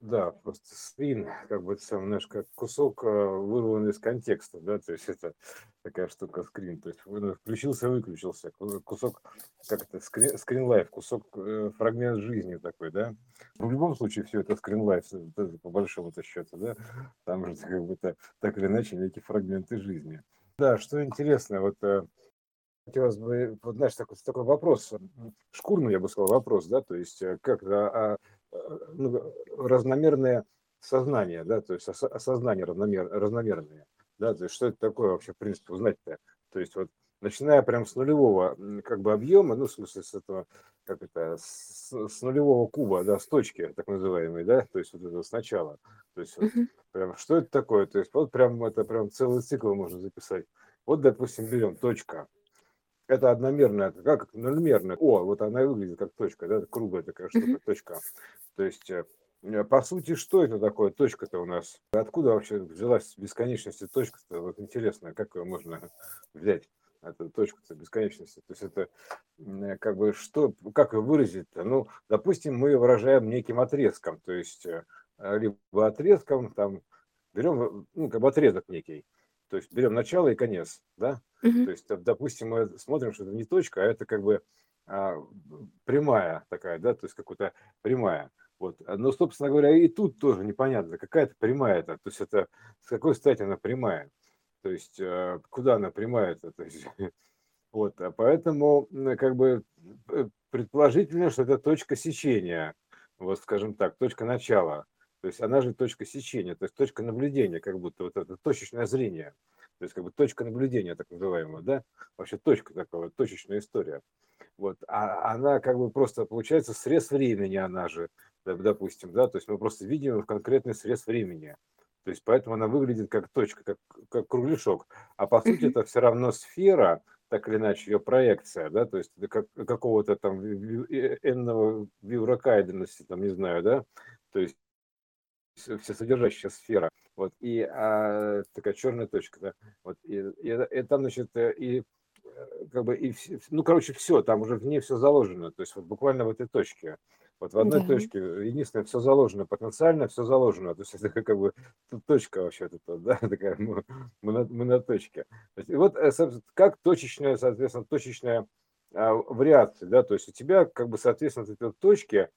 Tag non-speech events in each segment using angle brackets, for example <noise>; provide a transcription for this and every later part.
Да, просто скрин, как бы сам, знаешь, как кусок э, вырван из контекста, да, то есть это такая штука скрин, то есть ну, включился, выключился, кусок, как это, скрин, скрин лайф, кусок, э, фрагмент жизни такой, да. Но в любом случае все это скрин лайф, по большому-то счету, да, там же как бы то так или иначе некие фрагменты жизни. Да, что интересно, вот э, хотелось бы, вот знаешь, такой, такой вопрос, шкурный, я бы сказал, вопрос, да, то есть как, а, ну, разномерное сознание, да, то есть осознание равномер, разномерное, да, то есть что это такое вообще, в принципе, узнать-то, то есть вот начиная прям с нулевого как бы объема, ну, в смысле с этого, как это, с, с нулевого куба, да, с точки, так называемой, да, то есть вот это сначала, то есть вот, прям, что это такое, то есть вот прям это прям целый цикл можно записать. Вот, допустим, берем точка, это одномерная, как нульмерная. О, вот она выглядит как точка, да, круглая такая штука, точка. То есть, э, по сути, что это такое точка-то у нас? Откуда вообще взялась бесконечность точка-то? Вот интересно, как ее можно взять? эту точку-то бесконечности. То есть это как бы что, как ее выразить-то? Ну, допустим, мы выражаем неким отрезком, то есть э, либо отрезком, там, берем, ну, как бы отрезок некий, то есть берем начало и конец, да? Угу. То есть, допустим, мы смотрим, что это не точка, а это как бы а, прямая такая, да, то есть какая-то прямая. Вот. Но, собственно говоря, и тут тоже непонятно, какая-то прямая это, то есть это с какой стати она прямая, то есть а, куда она прямая это, <laughs> вот, а поэтому как бы э, предположительно, что это точка сечения, вот скажем так, точка начала, то есть она же точка сечения, то есть точка наблюдения, как будто вот это точечное зрение. То есть как бы точка наблюдения, так называемая, да? Вообще точка такая, точечная история. Вот. А она как бы просто получается срез времени, она же, допустим, да? То есть мы просто видим конкретный срез времени. То есть поэтому она выглядит как точка, как, как кругляшок. А по сути это все равно сфера, так или иначе, ее проекция, да, то есть как, какого-то там n-ного виурокайденности, там, не знаю, да, то есть всесодержащая сфера. Вот, и а, такая черная точка, да. Вот, и, и, и там, значит, э, и э, как бы, и, ну, короче, все, там уже в ней все заложено, то есть вот буквально в этой точке. Вот в одной да. точке, единственное, все заложено, потенциально все заложено, то есть это как бы точка вообще тут, да, <laughs> такая, мы, мы, на, мы на точке. Есть, и вот, э, как точечная, соответственно, точечная а, вариация, да, то есть у тебя, как бы, соответственно, эти точки, а,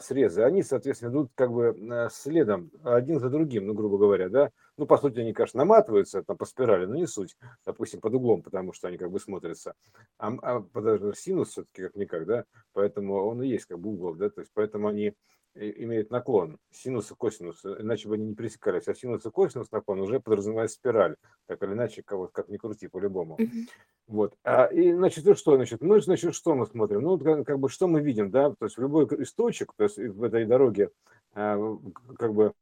срезы, они, соответственно, идут как бы э, следом, один за другим, ну, грубо говоря, да. Ну, по сути, они, конечно, наматываются там по спирали, но не суть, допустим, под углом, потому что они как бы смотрятся. А, а подожди, синус все-таки как-никак, да, поэтому он и есть как бы угол, да, то есть поэтому они имеют наклон, синус и косинус, иначе бы они не пересекались, а синус и косинус наклон уже подразумевает спираль, так или иначе, как, как ни крути, по-любому. Uh-huh. Вот. А, и, значит, ну что, значит, мы, значит, что мы смотрим? Ну, как, как бы, что мы видим, да, то есть в любой источник, то есть в этой дороге, а, как бы,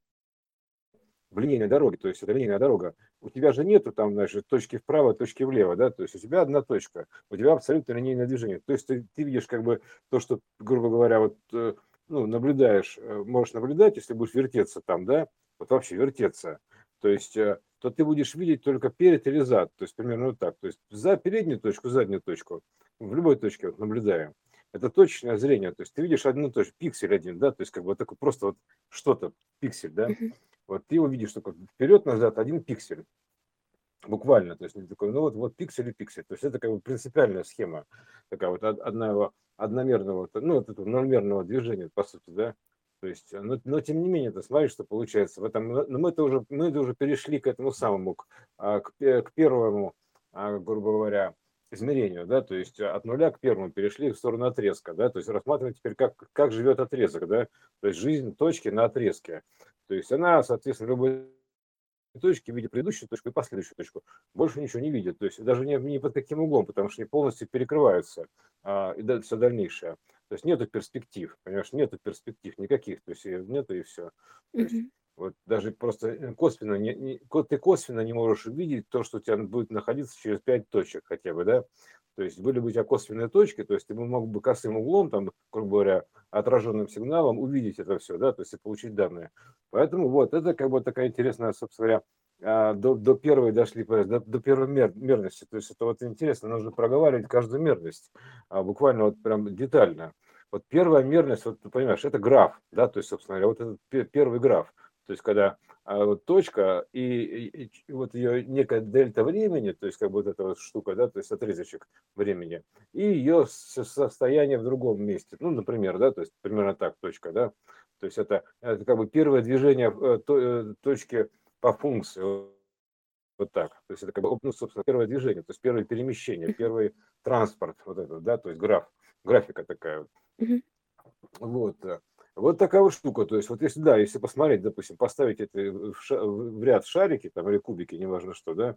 в линейной дороге, то есть это линейная дорога, у тебя же нету там, значит, точки вправо, точки влево, да, то есть у тебя одна точка, у тебя абсолютно линейное движение. То есть ты, ты видишь как бы то, что, грубо говоря, вот э, ну, наблюдаешь, э, можешь наблюдать, если будешь вертеться там, да, вот вообще вертеться, то есть, э, то ты будешь видеть только перед или зад, то есть примерно вот так, то есть за переднюю точку, заднюю точку, в любой точке вот наблюдаем. Это точное зрение, то есть ты видишь одну точку, пиксель один, да, то есть как бы такой просто вот что-то, пиксель, да, вот ты его видишь только вперед-назад один пиксель, буквально, то есть не такой, ну вот, вот пиксель и пиксель, то есть это как бы принципиальная схема, такая вот одного, одномерного, ну вот этого нольмерного движения, по сути, да, то есть, но, но тем не менее, ты смотришь, что получается в этом, но мы это уже, мы это уже перешли к этому самому, к, а, к, к первому, а, грубо говоря, измерению, да, то есть от нуля к первому перешли в сторону отрезка, да, то есть рассматриваем теперь, как, как живет отрезок, да, то есть жизнь точки на отрезке, то есть она, соответственно, любой точки, видит предыдущую точку и последующую точку. Больше ничего не видит. То есть даже не, не под каким углом, потому что они полностью перекрываются а, и все дальнейшее. То есть нету перспектив, понимаешь, нету перспектив никаких, то есть нету и все. То есть, вот даже просто э, косвенно, не, не, ты косвенно не можешь увидеть то, что у тебя будет находиться через пять точек хотя бы, да, то есть были бы у тебя косвенные точки, то есть ты мог бы косым углом, там, грубо говоря, отраженным сигналом увидеть это все, да, то есть и получить данные. Поэтому вот это как бы такая интересная, собственно говоря, а, до, до первой дошли, до, до первой мер, мерности. То есть это вот интересно, нужно проговаривать каждую мерность, а, буквально вот прям детально. вот первая мерность, вот ты понимаешь, это граф, да, то есть, собственно говоря, вот этот первый граф, то есть когда а, вот точка и, и, и вот ее некая дельта времени, то есть как бы вот эта вот штука, да, то есть отрезочек времени, и ее состояние в другом месте, ну, например, да, то есть примерно так точка, да, то есть это, это как бы первое движение э, э, точки по функции, вот так. То есть это как бы, ну, собственно, первое движение, то есть первое перемещение, первый транспорт, вот это, да, то есть граф, графика такая вот. Вот. Такая вот штука. То есть, вот если, да, если посмотреть, допустим, поставить это в, ша- в ряд шарики там, или кубики, неважно что, да,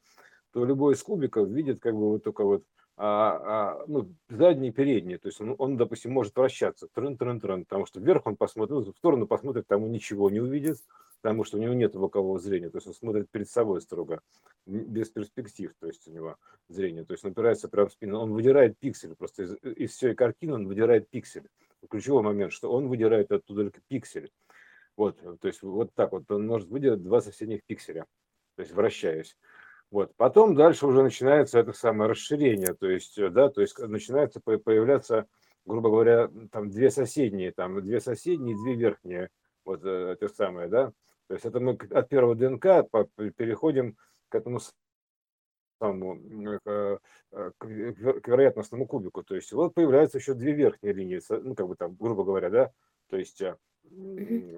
то любой из кубиков видит как бы вот только вот а, а, ну, задний и передний. То есть он, он, допустим, может вращаться, трын трын трын потому что вверх он посмотрит, в сторону посмотрит, там он ничего не увидит, потому что у него нет бокового зрения, то есть он смотрит перед собой строго, без перспектив, то есть у него зрение, то есть он опирается прямо в спину, он выдирает пиксель, просто из, из всей картины он выдирает пиксель. Ключевой момент, что он выдирает оттуда только пиксель. Вот, то есть вот так вот он может выделить два соседних пикселя, то есть вращаясь. Вот. Потом дальше уже начинается это самое расширение, то есть, да, то есть начинается появляться, грубо говоря, там две соседние, там две соседние, две верхние, вот э, это самое, да, то есть это мы от первого ДНК переходим к этому самому, к, э, к вероятностному кубику. То есть вот появляются еще две верхние линии, ну, как бы там, грубо говоря, да, то есть э, и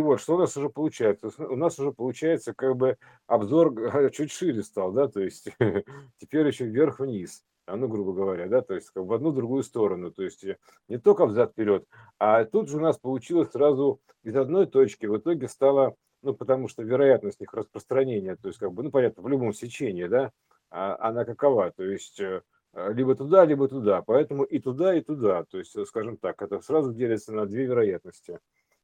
вот что у нас уже получается? У нас уже получается как бы обзор <laughs> чуть шире стал, да, то есть <laughs> теперь еще вверх-вниз а ну, грубо говоря, да, то есть в одну другую сторону, то есть э, не только взад-вперед, а тут же у нас получилось сразу из одной точки, в итоге стало, ну, потому что вероятность их распространения, то есть, как бы, ну, понятно, в любом сечении, да, а, она какова, то есть э, либо туда, либо туда, поэтому и туда, и туда, то есть, скажем так, это сразу делится на две вероятности.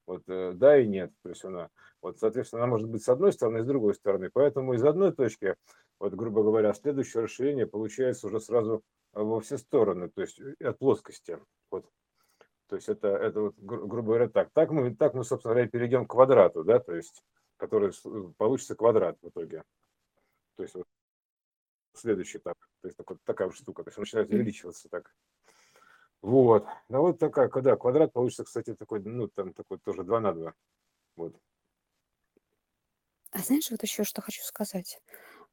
Вот э, да и нет. То есть она, вот, соответственно, она может быть с одной стороны и с другой стороны. Поэтому из одной точки, вот, грубо говоря, следующее расширение получается уже сразу во все стороны, то есть э, от плоскости. Вот. То есть это, это вот, гру- грубо говоря, так. Так мы, так мы, собственно говоря, перейдем к квадрату, да, то есть, который э, получится квадрат в итоге. То есть вот следующий этап. То есть такой, такая вот штука. То есть он начинает увеличиваться так. Вот. Ну вот такая, когда квадрат получится, кстати, такой, ну, там такой тоже 2 на 2. Вот. А знаешь, вот еще что хочу сказать.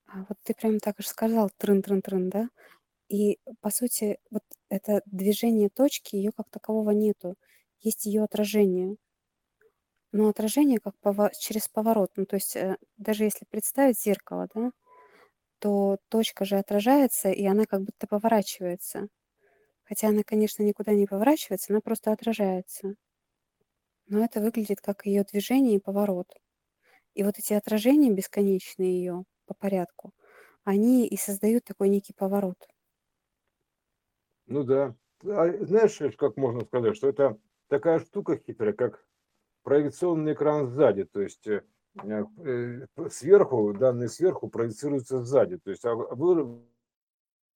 А вот ты прям так же сказал, трын-трын-трын, да? И, по сути, вот это движение точки, ее как такового нету. Есть ее отражение. Но отражение как пово- через поворот. Ну, то есть, э, даже если представить зеркало, да, то точка же отражается, и она как будто поворачивается. Хотя она, конечно, никуда не поворачивается, она просто отражается. Но это выглядит как ее движение и поворот. И вот эти отражения бесконечные ее по порядку, они и создают такой некий поворот. Ну да. А знаешь, как можно сказать, что это такая штука хитрая, как проекционный экран сзади. То есть э, э, сверху, данные сверху проецируются сзади. То есть а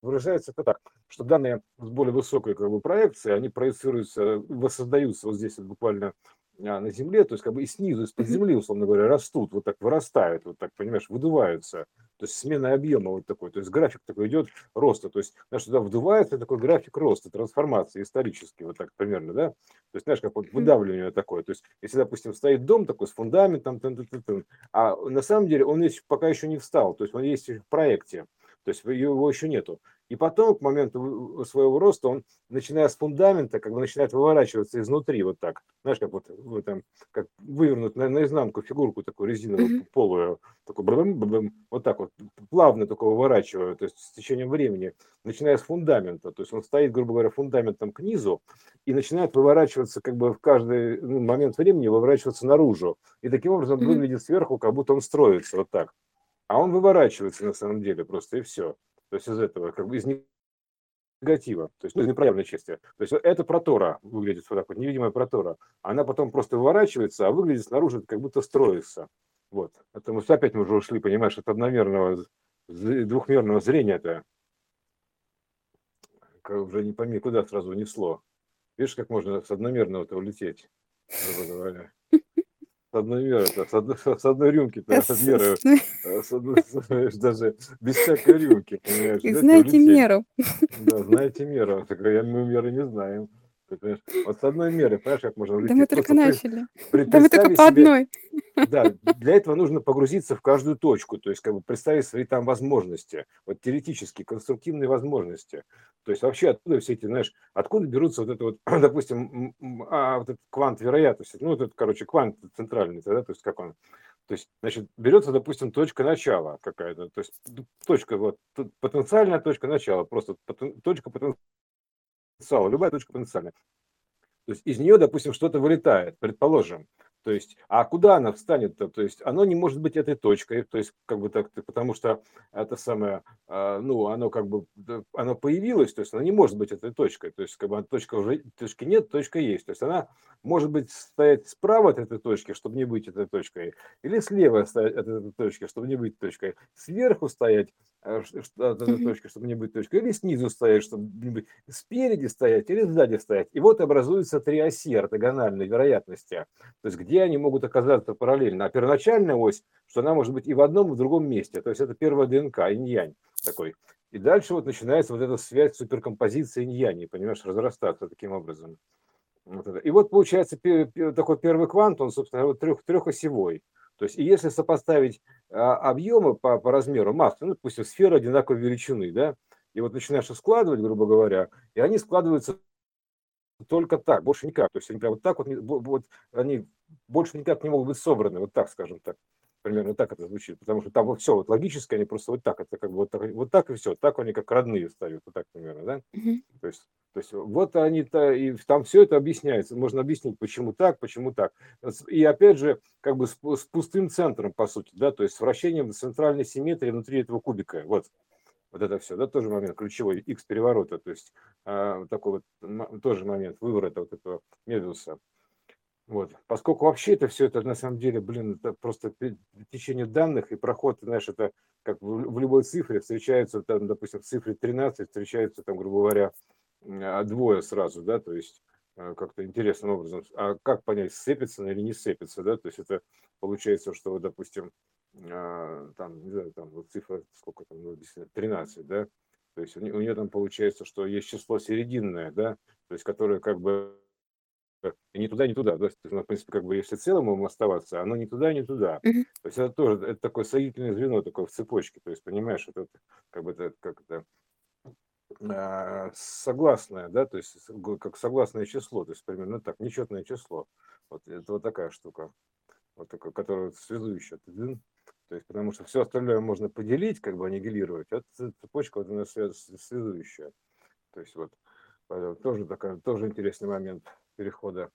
выражается это так, что данные с более высокой как бы, проекцией, они проецируются, воссоздаются вот здесь вот буквально а, на земле, то есть как бы и снизу, из-под земли, условно говоря, растут, вот так вырастают, вот так, понимаешь, выдуваются. То есть смена объема вот такой, то есть график такой идет роста, то есть, знаешь, туда вдувается такой график роста, трансформации исторический, вот так примерно, да? То есть, знаешь, как вот выдавливание такое, то есть, если, допустим, стоит дом такой с фундаментом, тын -тын -тын, а на самом деле он есть, пока еще не встал, то есть он есть в проекте, то есть его еще нету. И потом, к моменту своего роста, он, начиная с фундамента, как бы начинает выворачиваться изнутри, вот так. Знаешь, как вот, вот там, как вывернуть на, наизнанку фигурку такую резиновую, mm-hmm. полую, такой бэм, бэм, вот так вот, плавно такого выворачиваю, то есть с течением времени, начиная с фундамента. То есть он стоит, грубо говоря, фундаментом к низу и начинает выворачиваться как бы в каждый ну, момент времени, выворачиваться наружу. И таким образом mm-hmm. выглядит сверху, как будто он строится вот так. А он выворачивается на самом деле просто, и все. То есть из этого, как бы из негатива, то есть ну, из неправильной части. То есть это протора выглядит вот так вот, невидимая протора. Она потом просто выворачивается, а выглядит снаружи, как будто строится. Вот. Это мы опять мы уже ушли, понимаешь, от одномерного, двухмерного зрения-то. Уже не пойми, куда сразу несло. Видишь, как можно с одномерного-то улететь, грубо говоря одной меры, с одной, с одной рюмки, то меры, э, с одной, даже без всякой рюмки, понимаешь. И знаете меру. Да, знаете меру. Я, мы меры не знаем. Понимаешь? Вот с одной меры, понимаешь, как можно Да мы улететь? только Просто начали. при- Да мы только по себе, одной. <laughs> да, для этого нужно погрузиться в каждую точку, то есть как бы представить свои там возможности, вот теоретические, конструктивные возможности. То есть вообще откуда все эти, знаешь, откуда берутся вот это вот, <clears throat> допустим, а, вот этот квант вероятности, ну вот этот, короче, квант центральный, да, то есть как он, то есть, значит, берется, допустим, точка начала какая-то, то есть точка, вот, потенциальная точка начала, просто потен- точка потенциала, любая точка потенциальная. То есть из нее, допустим, что-то вылетает, предположим. То есть, а куда она встанет-то? То есть, оно не может быть этой точкой, то есть, как бы так, потому что это самое, а, ну, оно как бы, оно появилось, то есть, оно не может быть этой точкой, то есть, как бы точка уже, точки нет, точка есть, то есть, она может быть стоять справа от этой точки, чтобы не быть этой точкой, или слева стоять от этой точки, чтобы не быть точкой, сверху стоять э, точки, чтобы не быть точкой, или снизу стоять, чтобы не быть, спереди стоять или сзади стоять. И вот образуются три оси ортогональной вероятности. То есть где они могут оказаться параллельно. А первоначальная ось, что она может быть и в одном, и в другом месте. То есть это первая ДНК, инь-янь такой. И дальше вот начинается вот эта связь суперкомпозиции инь-яни, понимаешь, разрастаться таким образом. Вот это. И вот получается такой первый квант, он, собственно, вот трех, трехосевой. То есть, и если сопоставить а, объемы по, по размеру массы, ну, допустим, сферы одинаковой величины, да, и вот начинаешь их складывать, грубо говоря, и они складываются только так, больше никак. То есть они прям вот так вот, вот они больше никак не могут быть собраны, вот так, скажем так. Примерно так это звучит, потому что там вот все вот логически, они просто вот так, это как бы вот так, вот так и все, так они как родные встают, вот так примерно, да? Мгм. То есть, то есть вот они-то, и там все это объясняется, можно объяснить, почему так, почему так. И опять же, как бы с, с пустым центром, по сути, да, то есть с вращением центральной симметрии внутри этого кубика, вот. Вот это все, да, тоже момент ключевой, x переворота, то есть а, такой вот тоже момент выворота вот этого медуса. Вот. Поскольку вообще это все это на самом деле, блин, это просто течение данных и проход, знаешь, это как в, в любой цифре встречаются, там, допустим, в цифре 13 встречаются, там, грубо говоря, а, двое сразу, да, то есть э, как-то интересным образом. А как понять, сцепится она или не сцепится, да, то есть это получается, что, допустим, а, там, не знаю, там вот цифра, сколько там, ну, действительно, 13, да, то есть у нее там получается, что есть число серединное, да, то есть которое как бы ни туда, ни туда. Да? То есть, ну, в принципе, как бы если целым ему оставаться, оно ни туда, ни туда. То есть это тоже это такое соединительное звено такое в цепочке. То есть, понимаешь, это как бы это как это а, согласное, да, то есть как согласное число, то есть примерно так, нечетное число. Вот это вот такая штука, вот такая, которая связующая. То есть, потому что все остальное можно поделить, как бы аннигилировать, а цепочка вот она связ- связующая. То есть вот тоже такая, тоже интересный момент перехода.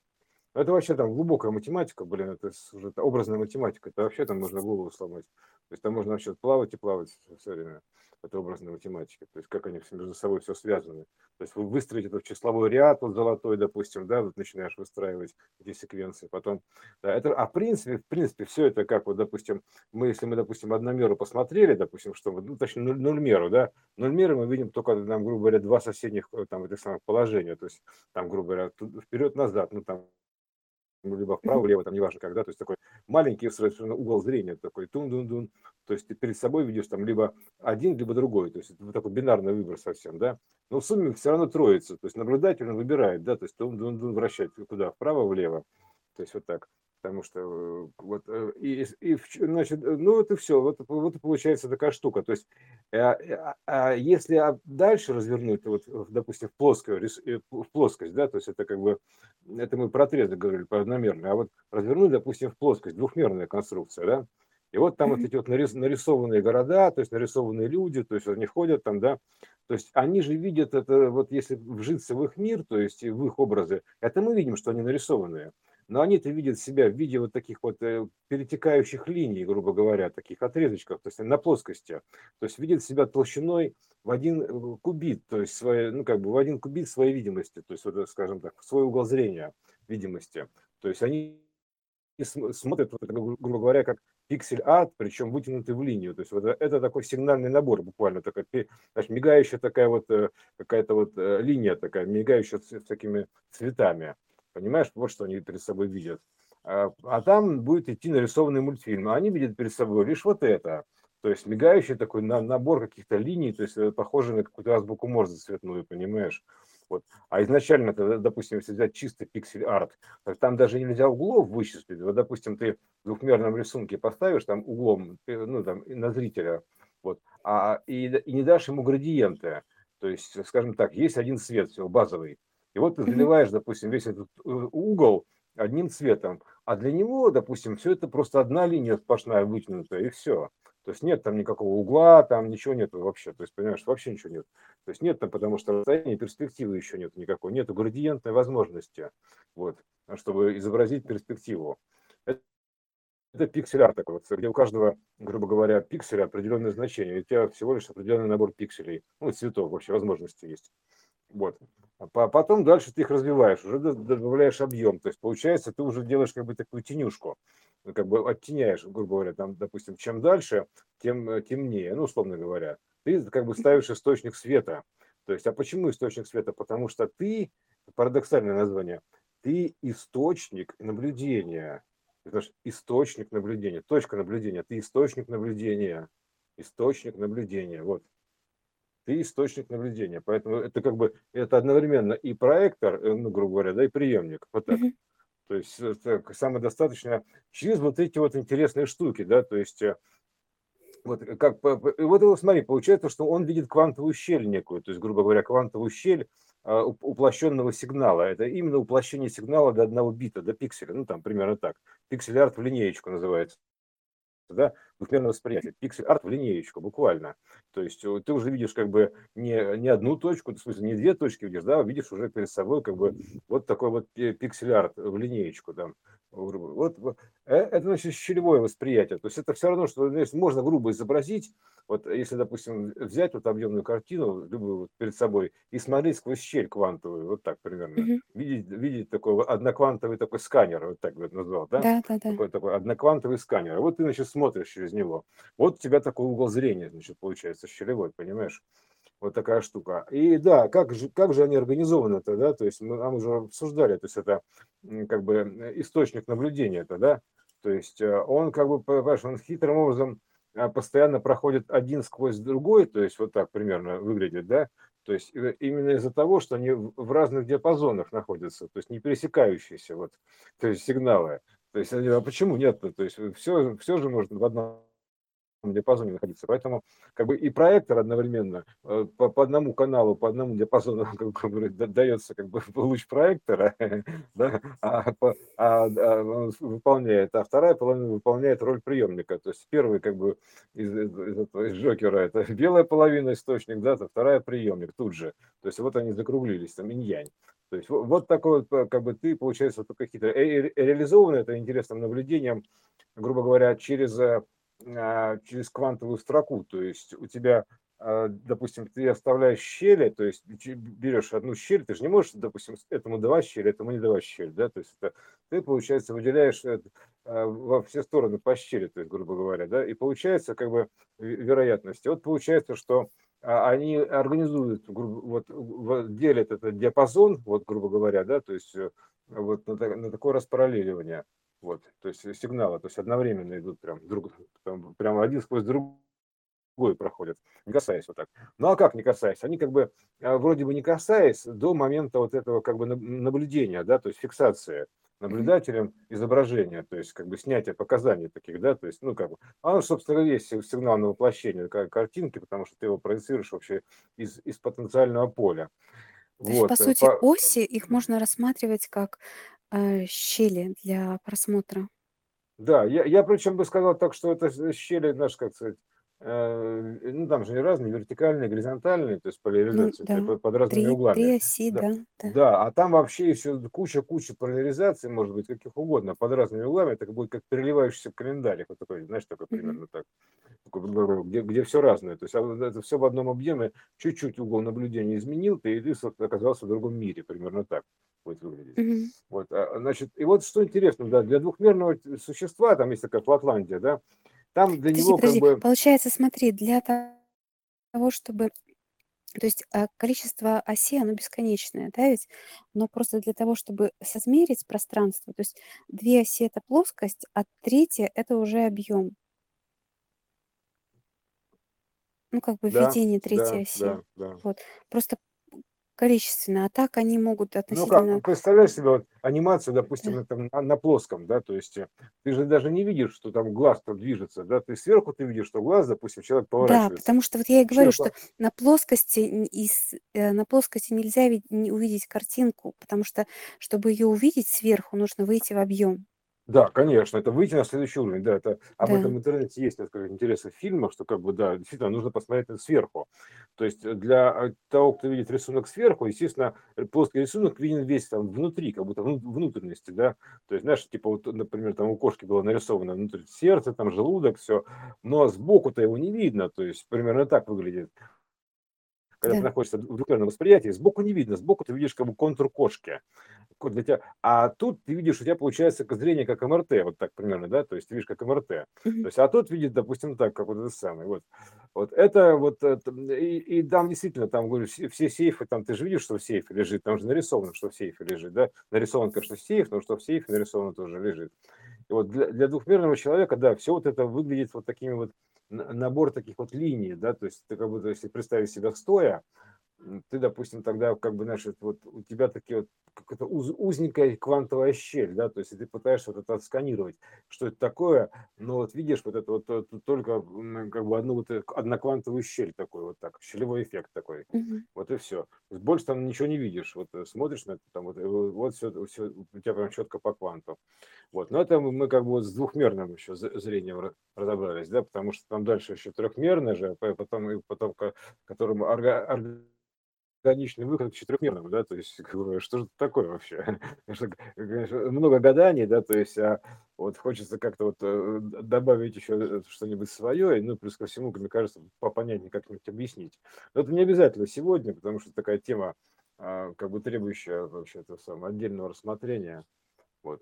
Это вообще там глубокая математика, блин, это уже образная математика, это вообще там можно голову сломать. То есть там можно вообще плавать и плавать все время. Это образная математика, то есть как они все между собой все связаны. То есть вы выстроить это в числовой ряд, вот золотой, допустим, да, вот начинаешь выстраивать эти секвенции, потом, да, это, а в принципе, в принципе, все это как вот, допустим, мы, если мы, допустим, одномеру посмотрели, допустим, что, ну, точнее, нуль, нульмеру, да, нульмеры мы видим только, там, грубо говоря, два соседних, э, там, этих самых положения, то есть, там, грубо говоря, вперед-назад, ну, там, либо вправо, лево, там неважно когда, то есть такой маленький совершенно угол зрения такой, тун-дун-дун, то есть ты перед собой видишь там либо один, либо другой, то есть это такой бинарный выбор совсем, да, но в сумме все равно троица, то есть наблюдатель он выбирает, да, то есть тун-дун-дун вращать куда, вправо, влево, то есть вот так, потому что э, вот, э, и, и значит, э, ну вот и все, вот, вот и получается такая штука, то есть э, а если а дальше развернуть, вот, допустим, в плоскую, э, в плоскость, да, то есть это как бы это мы про отрезок говорили, про одномерный, а вот развернуть, допустим, в плоскость, двухмерная конструкция, да, и вот там вот эти вот нарис- нарисованные города, то есть нарисованные люди, то есть они входят там, да, то есть они же видят это, вот если вжиться в их мир, то есть в их образы, это мы видим, что они нарисованные, но они-то видят себя в виде вот таких вот э, перетекающих линий, грубо говоря, таких отрезочков, то есть на плоскости, то есть видят себя толщиной в один э, кубит, то есть своей, ну как бы в один кубит своей видимости, то есть вот, скажем так, свой угол зрения видимости. То есть они см- смотрят, вот грубо говоря, как пиксель-арт, причем вытянутый в линию. То есть вот это, такой сигнальный набор буквально, такая, знаешь, мигающая такая вот э, какая-то вот линия такая, мигающая с такими цветами. Понимаешь, вот что они перед собой видят. А, а там будет идти нарисованный мультфильм, а они видят перед собой лишь вот это. То есть мигающий такой на- набор каких-то линий, то есть э, похожий на какую-то азбуку Морзе цветную, понимаешь? Вот. А изначально, -то, допустим, если взять чисто пиксель-арт, там даже нельзя углов вычислить. Вот, допустим, ты в двухмерном рисунке поставишь там углом, ну, там, на зрителя, вот, а, и, и не дашь ему градиенты. То есть, скажем так, есть один цвет, все, базовый. И вот ты заливаешь, допустим, весь этот э, угол одним цветом, а для него, допустим, все это просто одна линия сплошная вытянутая, и все. То есть нет там никакого угла, там ничего нет вообще. То есть, понимаешь, вообще ничего нет. То есть нет там, потому что расстояние перспективы еще нет никакой. Нету градиентной возможности, вот, чтобы изобразить перспективу. Это, это пиксель-арт такой, вот, где у каждого, грубо говоря, пикселя определенное значение. И у тебя всего лишь определенный набор пикселей, ну, цветов вообще, возможности есть. Вот. А потом дальше ты их развиваешь, уже добавляешь объем. То есть получается, ты уже делаешь как бы такую тенюшку, ну, как бы оттеняешь, грубо говоря, там, допустим, чем дальше, тем э, темнее, ну, условно говоря. Ты как бы ставишь источник света. То есть, а почему источник света? Потому что ты, парадоксальное название, ты источник наблюдения. Что источник наблюдения, точка наблюдения, ты источник наблюдения. Источник наблюдения, вот ты источник наблюдения. Поэтому это как бы это одновременно и проектор, э, ну, грубо говоря, да, и приемник. Вот так. Mm-hmm. То есть это самое достаточное через вот эти вот интересные штуки, да, то есть э, вот как и вот его смотри, получается, что он видит квантовую щель некую, то есть, грубо говоря, квантовую щель а, уплощенного сигнала. Это именно уплощение сигнала до одного бита, до пикселя, ну там примерно так. Пиксель-арт в линеечку называется да, двухмерное восприятие. Пиксель-арт в линеечку, буквально. То есть э, ты уже видишь как бы не, не одну точку, в смысле не две точки видишь, да, а видишь уже перед собой как бы вот такой вот пиксель-арт в линеечку. Да. Вот, э, это значит щелевое восприятие. То есть это все равно, что знаешь, можно грубо изобразить, вот если, допустим, взять вот объемную картину, любую вот перед собой, и смотреть сквозь щель квантовую, вот так примерно, mm-hmm. видеть, видеть такой одноквантовый такой сканер, вот так вот назвал, да? Да, да, да. Такой, такой одноквантовый сканер. Вот ты, значит, смотришь через него. Вот у тебя такой угол зрения, значит, получается, щелевой, понимаешь? Вот такая штука. И да, как же, как же они организованы-то, да? То есть мы, мы уже обсуждали, то есть это как бы источник наблюдения это, да? То есть э, он как бы, понимаешь, он хитрым образом а, постоянно проходит один сквозь другой, то есть вот так примерно выглядит, да, то есть э, именно из-за того, что они в разных диапазонах находятся, то есть не пересекающиеся вот, то есть сигналы. То есть, а почему нет? То есть все, все же можно в одном диапазоне находиться. Поэтому как бы и проектор одновременно э, по, по одному каналу, по одному диапазону <laughs> как бы, дается как бы луч проектора, <laughs> да, а, а, а он выполняет, а вторая половина выполняет роль приемника. То есть первый как бы из, из, этого, из Джокера это белая половина источник, да, то вторая приемник тут же. То есть вот они закруглились, там инь-янь. То есть вот, вот такой вот, как бы ты, получается, только хитро. И реализовано это интересным наблюдением, грубо говоря, через э, а, через квантовую строку. То есть у тебя, а, допустим, ты оставляешь щели, то есть берешь одну щель, ты же не можешь, допустим, этому давать щель, этому не давать щель, да, то есть это, ты, получается, выделяешь а, во все стороны по щели, то есть, грубо говоря, да, и получается как бы вероятность. Вот получается, что они организуют, вот, делят этот диапазон, вот, грубо говоря, да, то есть э, вот на, на такое распараллеливание. Вот, то есть сигналы, то есть одновременно идут прям друг, там, прям один сквозь другой проходят, не касаясь вот так. Ну а как не касаясь? Они как бы а, вроде бы не касаясь до момента вот этого как бы наблюдения, да, то есть фиксации наблюдателем изображения, то есть как бы снятие показаний таких, да, то есть, ну как бы, а оно, собственно, есть сигнал на воплощение картинки, потому что ты его проецируешь вообще из, из потенциального поля. То есть, по Вот, э, сути, по... оси, их можно рассматривать как э, щели для просмотра. Да, я, я причем бы сказал так, что это щели, знаешь, как сказать, ну там же разные, вертикальные, горизонтальные, то есть Ну поляризация да, под, под разными три, углами. три оси, Да, да, да. да, а там вообще еще куча-куча поляризаций, может быть, каких угодно, под разными углами, это будет как переливающийся календарь, вот такой, знаешь, такой примерно так, такой, где, где все разное, то есть а это все в одном объеме, чуть-чуть угол наблюдения изменил, ты, и ты оказался в другом мире, примерно так будет выглядеть. Мгм. Вот, а, значит, и вот что интересно, да, для двухмерного существа, там есть такая Флатландия, да, там для Подожди, него как подожди. бы, Получается, смотри, для того, чтобы... То есть а, количество осей, оно бесконечное, да, ведь? Но просто для того, чтобы созмерить пространство, то есть две оси– это плоскость, а третья– это уже объем. Ну, как бы да, введение третьей да, оси. да, да. Вот. Просто количественно, а так они могут Ну как, относительно... представляешь себе вот анимацию, допустим, Да, на, там, на, на плоском, да, то есть э, ты же даже не видишь, что там глаз там движется, да, ты сверху ты видишь, что глаз, допустим, человек да, поворачивается. потому что вот я и говорю, Человек, что на плоскости, из, э, на плоскости нельзя ви- не увидеть картинку, потому что, чтобы ее увидеть сверху, нужно выйти в объем. Да, конечно, это выйти на следующий уровень, да, это об этом Да. в интернете есть несколько интересных фильмов, что как бы, да, действительно нужно посмотреть это сверху. То есть э, для э, того, кто видит рисунок сверху, естественно, э, плоский рисунок виден весь там внутри, как будто вну- внутренности, да, то есть, знаешь, типа вот, например, там у кошки было нарисовано внутри сердце, там желудок, все, но сбоку-то его не видно, то есть примерно так выглядит. Когда ты Да. находишься в двухмерном восприятии, сбоку не видно, сбоку ты видишь как бы контур кошки. Ко- Для тебя, а тут ты видишь, у тебя получается зрение как МРТ, вот так примерно, да, то есть ты видишь как МРТ. То есть, а тут видит, допустим, так, как вот это самое. Вот, вот это вот, это, и, и там действительно, там, говорю, все, все сейфы, там ты же видишь, что в сейфе лежит, там же нарисовано, что в сейфе лежит, да, нарисован, конечно, сейф, но что в сейфе нарисовано тоже лежит. И вот для, для двухмерного человека, да, все вот это выглядит вот такими вот, набор таких вот линий, да, то есть ты как будто, если представить себя стоя, ты, допустим, тогда как бы, знаешь, вот у тебя такие вот какая-то уз- узенькая квантовая щель, да, то есть ты пытаешься вот это отсканировать, что это такое, но вот видишь вот это вот э, только как бы одну вот э, одноквантовую щель такой вот так, щелевой эффект такой, Мгм. вот и все. Больше там ничего не видишь, вот э, смотришь на это, там вот, вот все, все у тебя прям четко по кванту. Вот, но это мы как бы вот с двухмерным еще зрением ра- разобрались, да, потому что там дальше еще трехмерное же, а потом, и потом ко- которому орга- органичный выход к четырехмерному, да, то есть <laughs> что же такое вообще? <laughs> Конечно, много гаданий, да, то есть а вот хочется как-то вот э, добавить еще э, что-нибудь свое, и, ну, плюс ко всему, мне кажется, попонятнее как-нибудь объяснить. Но это не обязательно сегодня, потому что такая тема, а, как бы требующая вообще это самое отдельного рассмотрения, вот.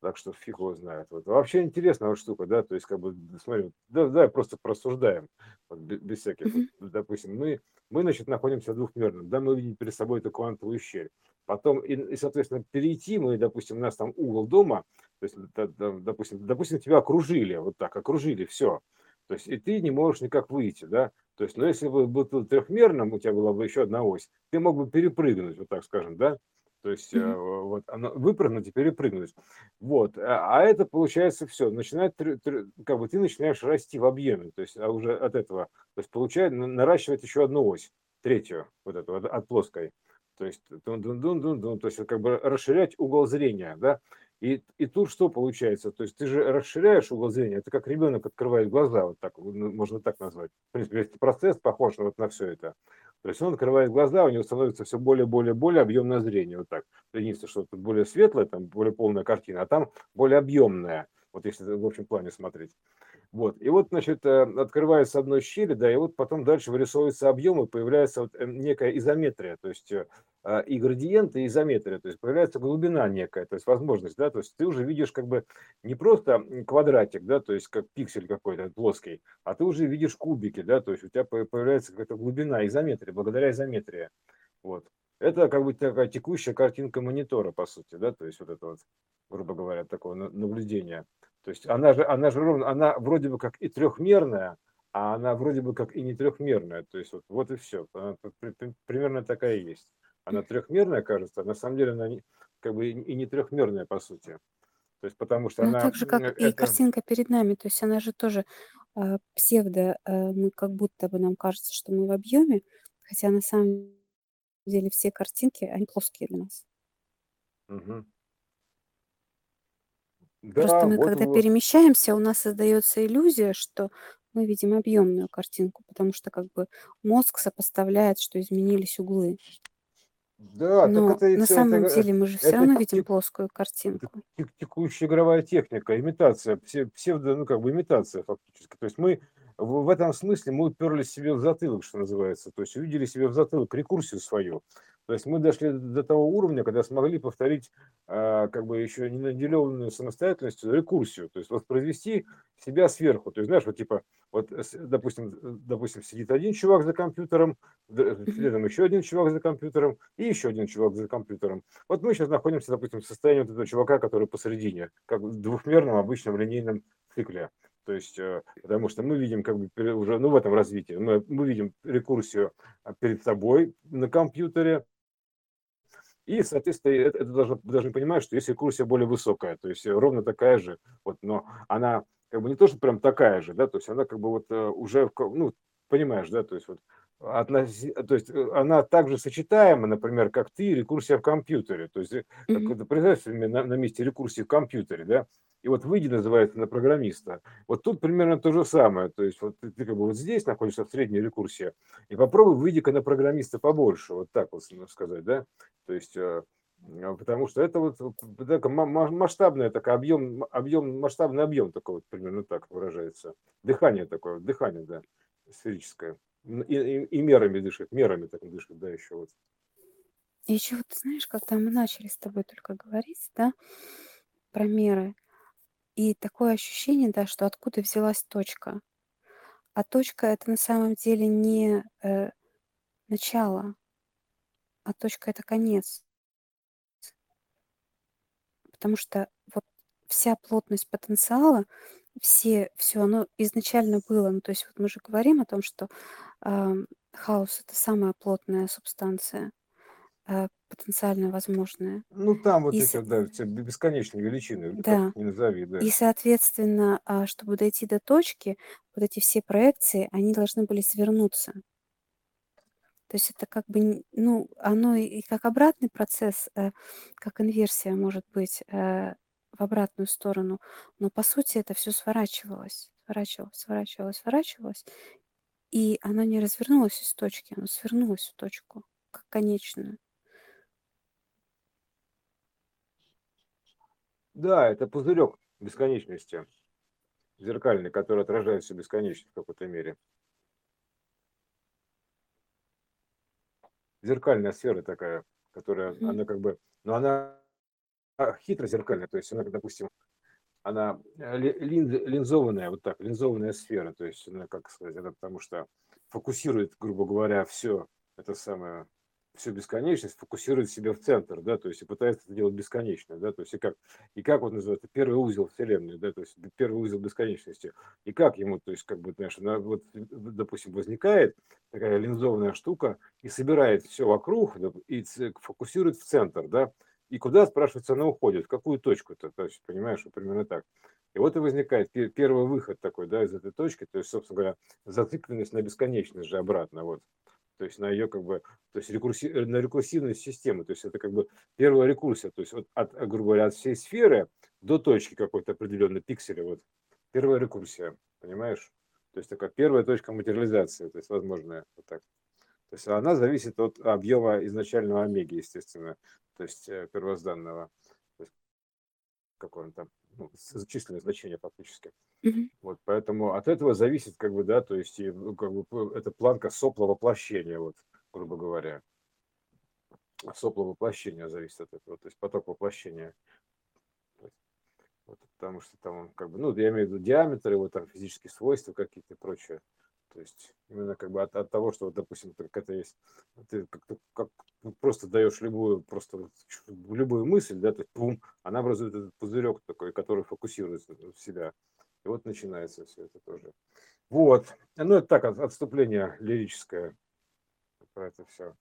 Так что фиг его знает. Вот. Вообще интересная вот штука, да, то есть, как бы, смотри, да, да, просто просуждаем, вот, бе- без, всяких, допустим, мы, мы, значит, находимся в двухмерном, да, мы видим перед собой эту квантовую щель. Потом, и, и, соответственно, перейти мы, допустим, у нас там угол дома, то есть, допустим, допустим, тебя окружили, вот так, окружили, все. То есть, и ты не можешь никак выйти, да, то есть, но если бы был трехмерным, у тебя была бы еще одна ось, ты мог бы перепрыгнуть, вот так скажем, да, то есть, э, Мгм. вот, оно, выпрыгнуть и перепрыгнуть. Вот, а а это получается все, начинает, как бы ты начинаешь расти в объеме, то есть а уже от этого, то есть получает, на- наращивать еще одну ось, третью, вот эту, от, от плоской. То есть, дун -дун -дун -дун -дун, то есть как бы расширять угол зрения, да, и, и тут что получается? То есть ты же расширяешь угол зрения, это как ребенок открывает глаза, вот так, ну, можно так назвать. В принципе, весь процесс похож вот на все это. То есть он открывает глаза, у него становится все более, более, более объемное зрение, вот так. Единственное, что тут более светлая, там более полная картина, а там более объемная, вот если в общем плане смотреть. Вот. И вот, значит, э, открывается одной щели, да, и вот потом дальше вырисовывается объем, и появляется вот э, некая изометрия, то есть э, и градиент, и изометрия, то есть появляется глубина некая, то есть возможность, да, то есть ты уже видишь как бы не просто квадратик, да, то есть как пиксель какой-то плоский, а ты уже видишь кубики, да, то есть у тебя по- появляется какая-то глубина, изометрия, благодаря изометрии. Вот. Это как бы такая текущая картинка монитора, по сути, да, то есть вот это вот, грубо говоря, такое на- наблюдение. То есть она же, она же ровно, она вроде бы как и трехмерная, а она вроде бы как и не трехмерная. То есть вот, вот и все. Она примерно такая есть. Она трехмерная, кажется, а на самом деле она не, как бы и и не трехмерная, по сути. То есть потому что Ну, она так же, как и это... картинка перед нами, то есть она же тоже а, псевдо, а, мы как будто бы нам кажется, что мы в объеме, хотя на самом деле все картинки, они плоские для нас. Просто Да, мы, вот, когда вот. перемещаемся, у нас создается иллюзия, что мы видим объемную картинку, потому что как бы мозг сопоставляет, что изменились углы. Да, так Но это и на это, самом э, деле мы же все это равно видим тек- плоскую это картинку. тек- текущая игровая техника, имитация, псе- псевдо, ну как бы имитация фактически. То есть мы в, в этом смысле мы уперлись себе в затылок, что называется. То есть увидели себе в затылок рекурсию свою. То есть мы дошли до того уровня, когда смогли повторить а, как бы еще не наделенную самостоятельностью рекурсию, то есть воспроизвести себя сверху. То есть знаешь, вот типа, вот, допустим, э, допустим, сидит один чувак за компьютером, следом еще один чувак за компьютером и еще один чувак за компьютером. Вот мы сейчас находимся, допустим, в состоянии вот этого чувака, который посередине, как в двухмерном обычном линейном цикле. То есть, э, потому что мы видим как бы уже, ну, в этом развитии, мы, мы видим рекурсию а, перед собой на компьютере, и, соответственно, это, это должно, вы должны понимать, что есть рекурсия более высокая, то есть ровно такая же, вот, но она как бы не то, что прям такая же, да, то есть она как бы вот э, уже, ну, понимаешь, да, то есть вот относи, то есть э, она также сочетаема, например, как ты, рекурсия в компьютере. То есть, mm-hmm. как представь себе на, на месте рекурсии в компьютере, да, и вот выйди называется на программиста. Вот тут примерно то же самое. То есть вот ты, ты как бы вот здесь находишься в средней рекурсии, и попробуй выйди-ка на программиста побольше, вот так вот сказать, да. То есть э, потому что это вот такая масштабный такой объем, объем, масштабный объем такой вот примерно так выражается. Дыхание такое, дыхание, да, сферическое. И, и, и мерами дышит, мерами так дышит, да, еще вот. И еще вот, знаешь, когда мы начали с тобой только говорить, да, про меры, и такое ощущение, да, что откуда взялась точка. А точка это на самом деле не э, начало, а точка это конец. Потому что вот вся плотность потенциала, все, все оно изначально было. Ну, то есть вот мы же говорим о том, что хаос это самая плотная субстанция, э, потенциально возможная. Ну, там вот И эти, да, бесконечные величины, да, ни назови, да. и соответственно, а, чтобы дойти до точки, вот эти все проекции, они должны были свернуться. То есть это как бы, ну, оно и как обратный процесс, э, как инверсия может быть э, в обратную сторону, но по сути это все сворачивалось, сворачивалось, сворачивалось, сворачивалось, и оно не развернулось из точки, оно свернулось в точку, как конечную. Да, это пузырек бесконечности, зеркальный, который отражает всю бесконечность в какой-то мере. Зеркальная сфера такая, которая, mm-hmm. она как бы, но она хитро зеркальная, то есть она, допустим, она э, линз, линзованная, вот так, линзованная сфера, то есть, она, как сказать, это потому что фокусирует, грубо говоря, все это самое, всю бесконечность, фокусирует себя в центр, да, то есть и пытается это делать бесконечно, да, то есть и как, и как вот называется, первый узел Вселенной, да, то есть первый узел бесконечности, и как ему, то есть как бы, знаешь, она вот, допустим, возникает такая линзованная штука и собирает все вокруг и фокусирует в центр, да, и куда, спрашивается, она уходит, в какую точку-то, то есть, понимаешь, примерно так. И вот и возникает первый выход такой, да, из этой точки, то есть, собственно говоря, зацикленность на бесконечность же обратно, вот. То есть на ее как бы, то есть рекурси, э, на рекурсивность системы, то есть это как бы первая рекурсия, то есть вот от, грубо говоря, от всей сферы до точки какой-то определенной пикселя, вот первая рекурсия, понимаешь? То есть такая первая точка материализации, то есть возможная вот так. То есть она зависит от объема изначального омеги, естественно, то есть э, первозданного, то есть какое он там, ну, численное значение фактически. Mm-hmm. Вот, поэтому от этого зависит, как бы, да, то есть, и, ну, как бы, это планка сопла воплощения, вот, грубо говоря. Сопло воплощения зависит от этого, то есть поток воплощения. Вот, потому что там, как бы, ну, я имею в виду диаметр, его там физические свойства какие-то и прочее. То есть именно как бы от, от того, что, вот, допустим, как это есть, ты как, как просто даешь любую, просто любую мысль, да, то есть пум, она образует этот пузырек такой, который фокусируется в себя. И вот начинается все это тоже. Вот. Ну, это так, отступление лирическое про это все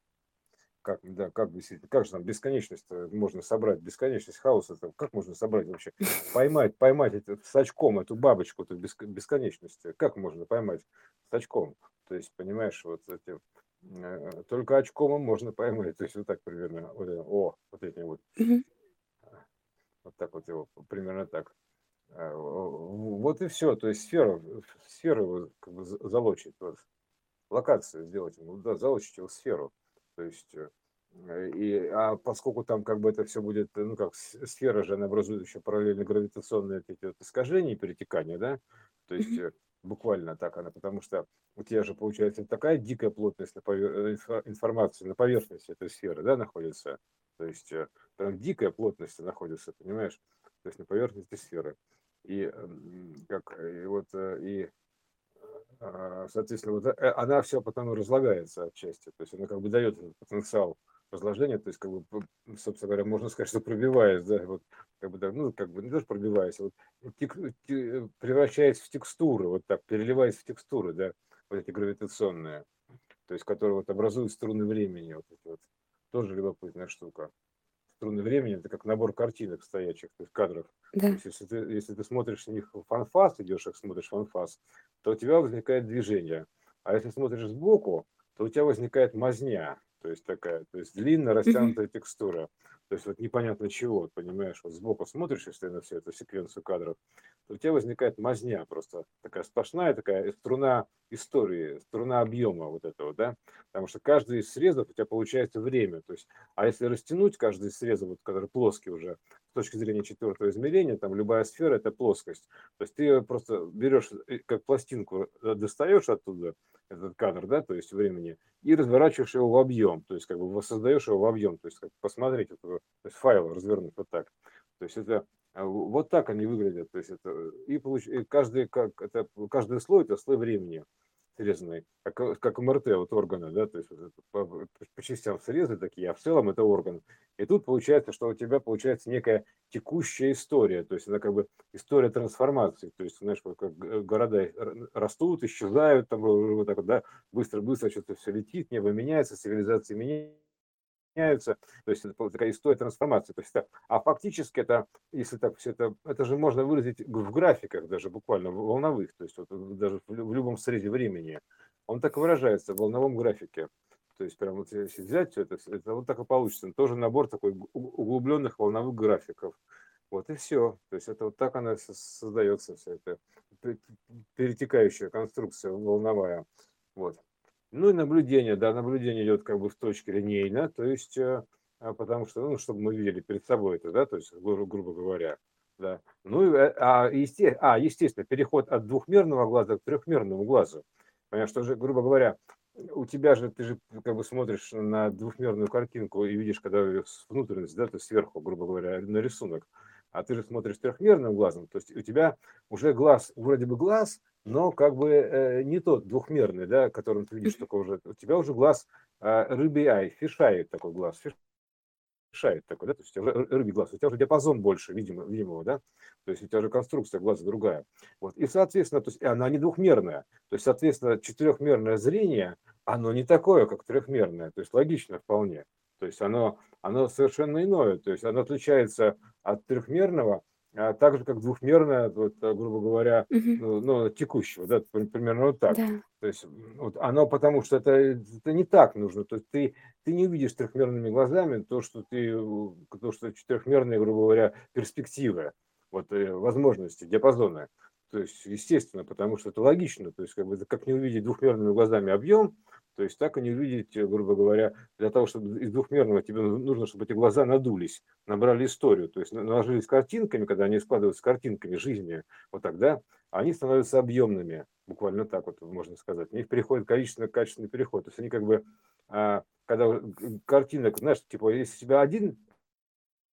как, да, как, как же там бесконечность можно собрать, бесконечность хаоса, это как можно собрать вообще, поймать, поймать это, с очком эту бабочку, эту бесконечность, как можно поймать с очком, то есть, понимаешь, вот эти, э, только очком можно поймать, то есть вот так примерно, вот, о, вот эти вот, вот так вот его, примерно так. А, вот и все, то есть сфера, сферу как бы залочить, вот, локацию сделать, ну, да, залочить его сферу. То есть, э, и, а поскольку там как бы это все будет, ну как сфера же, она образует еще параллельно гравитационные эти вот искажения, перетекания, да, то есть mm-hmm. буквально так она, потому что у тебя же получается такая дикая плотность на повер... Э, информации на поверхности этой сферы, да, находится, то есть там дикая плотность находится, понимаешь, то есть на поверхности сферы. И как, и вот, и соответственно, вот э, она все потом разлагается отчасти, то есть она как бы дает этот потенциал разложения, то есть, как бы, собственно говоря, можно сказать, что пробиваясь, да, вот, как бы, да, ну, как бы, не тоже пробиваясь, а вот, тек, те, превращаясь в текстуры, вот так, переливаясь в текстуры, да, вот эти гравитационные, то есть, которые вот образуют струны времени, вот эти вот, тоже любопытная штука. Струны времени – это как набор картинок стоячих, то есть кадров. Да. То есть, если ты, если ты смотришь на них фанфас, идешь их смотришь фанфас, то у тебя возникает движение. А если смотришь сбоку, то у тебя возникает мазня, то есть такая, то есть длинная растянутая текстура. То есть вот непонятно чего, понимаешь, вот сбоку смотришь, если на всю эту секвенцию кадров, то у тебя возникает мазня просто, такая сплошная такая струна истории, струна объема вот этого, да, потому что каждый из срезов у тебя получается время, то есть, а если растянуть каждый из срезов, вот, который плоский уже, точки зрения четвертого измерения, там любая сфера – это плоскость, то есть ты просто берешь, э, как пластинку э, достаешь оттуда, этот кадр, да, то есть времени, и разворачиваешь его в объем, то есть как бы воссоздаешь его в объем, то есть как посмотреть, это, то есть файл развернуть вот так. То есть это а, вот так они выглядят, то есть это и, получ, и каждый как это каждый слой это слой времени срезанный, как, как МРТ вот органы, да, то есть по, по частям срезы такие, а в целом это орган. И тут получается, что у тебя получается некая текущая история, то есть она как бы история трансформации, то есть, знаешь, как города растут, исчезают, там вот так вот, да, быстро-быстро что-то все летит, небо меняется, цивилизация меняется, меняются, то есть это такая история трансформации. То есть это, а фактически это, если так все это, это же можно выразить в графиках даже буквально волновых, то есть вот даже в, любом срезе времени. Он так выражается в волновом графике. То есть прям вот если взять все это, это вот так и получится. Тоже набор такой углубленных волновых графиков. Вот и все. То есть это вот так она создается, вся эта перетекающая конструкция волновая. Вот. Ну и наблюдение, да, наблюдение идет как бы в точке линейно, то есть, э, а, потому что, ну, чтобы мы видели перед собой это, да, то есть, гру- грубо говоря, да. Ну, э, а, есте- а, естественно, переход от двухмерного глаза к трехмерному глазу. Понятно, что же, грубо говоря, у тебя же, ты же как бы смотришь на двухмерную картинку и видишь, когда внутренность, да, то есть сверху, грубо говоря, на рисунок, а ты же смотришь трехмерным глазом, то есть у тебя уже глаз, вроде бы глаз, но как бы э, не тот двухмерный, да, которым ты видишь только уже. У тебя уже глаз э, рыбий ай, фишай такой глаз, фишай такой, да, то есть у тебя уже рыбий глаз, у тебя уже диапазон больше, видимо, видимого, да, то есть у тебя уже конструкция глаза другая. Вот. И, соответственно, то есть она не двухмерная, то есть, соответственно, четырехмерное зрение, оно не такое, как трехмерное, то есть логично вполне. То есть оно, оно совершенно иное, то есть оно отличается от трехмерного, так же, как двухмерная, вот, э, грубо говоря, Мгм. ну, текущего, да, примерно вот так. Да. То есть вот оно потому что это, это не так нужно. То есть ты, ты не увидишь трехмерными глазами то, что ты, то, что четырехмерные, грубо говоря, перспективы, вот, э, возможности, диапазоны. То есть, естественно, потому что это логично. То есть, как бы, как не увидеть двухмерными глазами объем, то есть так и не э, грубо говоря, для того, чтобы из двухмерного тебе нужно, чтобы эти глаза надулись, набрали историю, то есть наложились картинками, когда они складываются картинками жизни, вот тогда они становятся объемными, буквально так вот можно сказать. У них приходит количественный, качественный переход. То есть они как бы, а, когда картинок, знаешь, типа, если у тебя один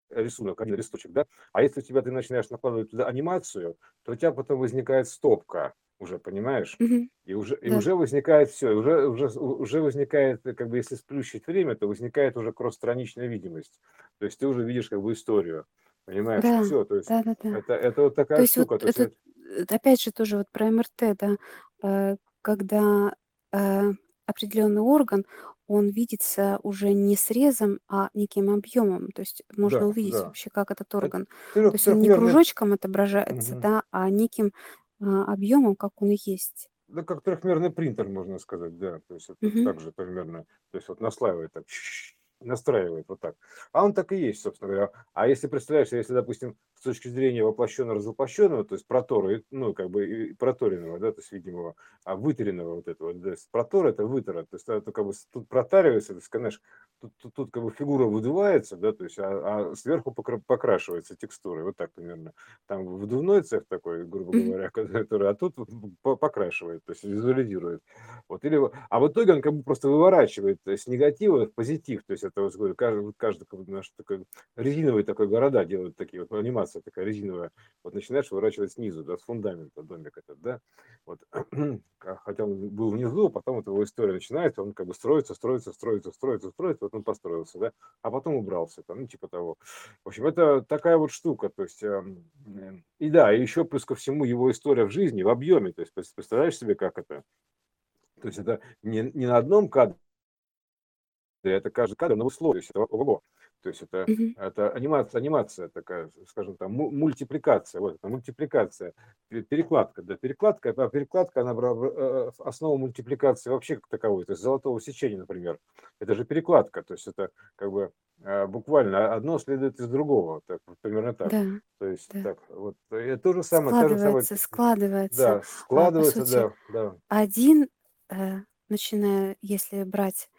рисунок, один листочек, да, а если у тебя ты начинаешь накладывать туда анимацию, то у тебя потом возникает стопка, уже, понимаешь? Мгм. И уже, и Да. уже возникает все, уже, уже, уже возникает, как бы, если сплющить время, то возникает уже кросс-страничная видимость. То есть ты уже видишь как бы историю, понимаешь? Да, Все, то есть да-да-да. это, это вот То такая есть вот штука. То есть, это, это- э, опять же, тоже вот про МРТ, да, э, когда э, определенный орган, он видится уже не срезом, а неким объемом. То есть можно да, увидеть да. вообще, как этот Это орган. То трех- есть он не кружочком отображается, Мгм. да, а неким а, объемом, как он и есть. да, как трехмерный принтер, можно сказать, да. То есть это Мгм. так же примерно, то есть вот наслаивает так, настраивает вот так. А он так и есть, собственно говоря. А если представляешь, если, допустим, с точки зрения воплощенного развоплощенного, то есть протора, ну, как бы и проторенного, да, то есть видимого, а выторенного вот этого, да, протор это вытора, то есть это как бы тут протаривается, то есть, конечно, тут, тут, тут как бы фигура выдувается, да, то есть, а, а сверху покра- покрашивается текстурой, вот так примерно. Там выдувной цех такой, грубо говоря, <laughs> который, а тут по- покрашивает, то есть визуализирует. Вот, или, а в итоге он как бы просто выворачивает с негатива в позитив, то есть это вот, говорю, каждый, каждый как бы наш такой резиновый такой города делают такие вот анимация такая резиновая. Вот начинаешь выворачивать снизу, да, с фундамента домик этот, да, вот. <clears throat> хотя он был внизу, а потом вот его история начинается, он как бы строится, строится, строится, строится, строится, вот он построился, да, а потом убрался, там, ну, типа того. В общем, это такая вот штука, то есть, э, и да, и еще плюс ко всему его история в жизни, в объеме, то есть, представляешь себе, как это? То есть это не, не на одном кадре, это каждый кадр на условии, это ого. То есть это, Мгм. это анимация, анимация такая, скажем там, мультипликация, вот это мультипликация, перекладка, да, перекладка, это перекладка, она э, основа мультипликации вообще как таковой, то есть золотого сечения, например, это же перекладка, то есть это как бы э, буквально одно следует из другого, так, примерно так. Да, То есть да. так, вот, это то же самое, та же самая, Складывается, складывается. да, А, складывается, сути, да, да, один, э, начиная, если брать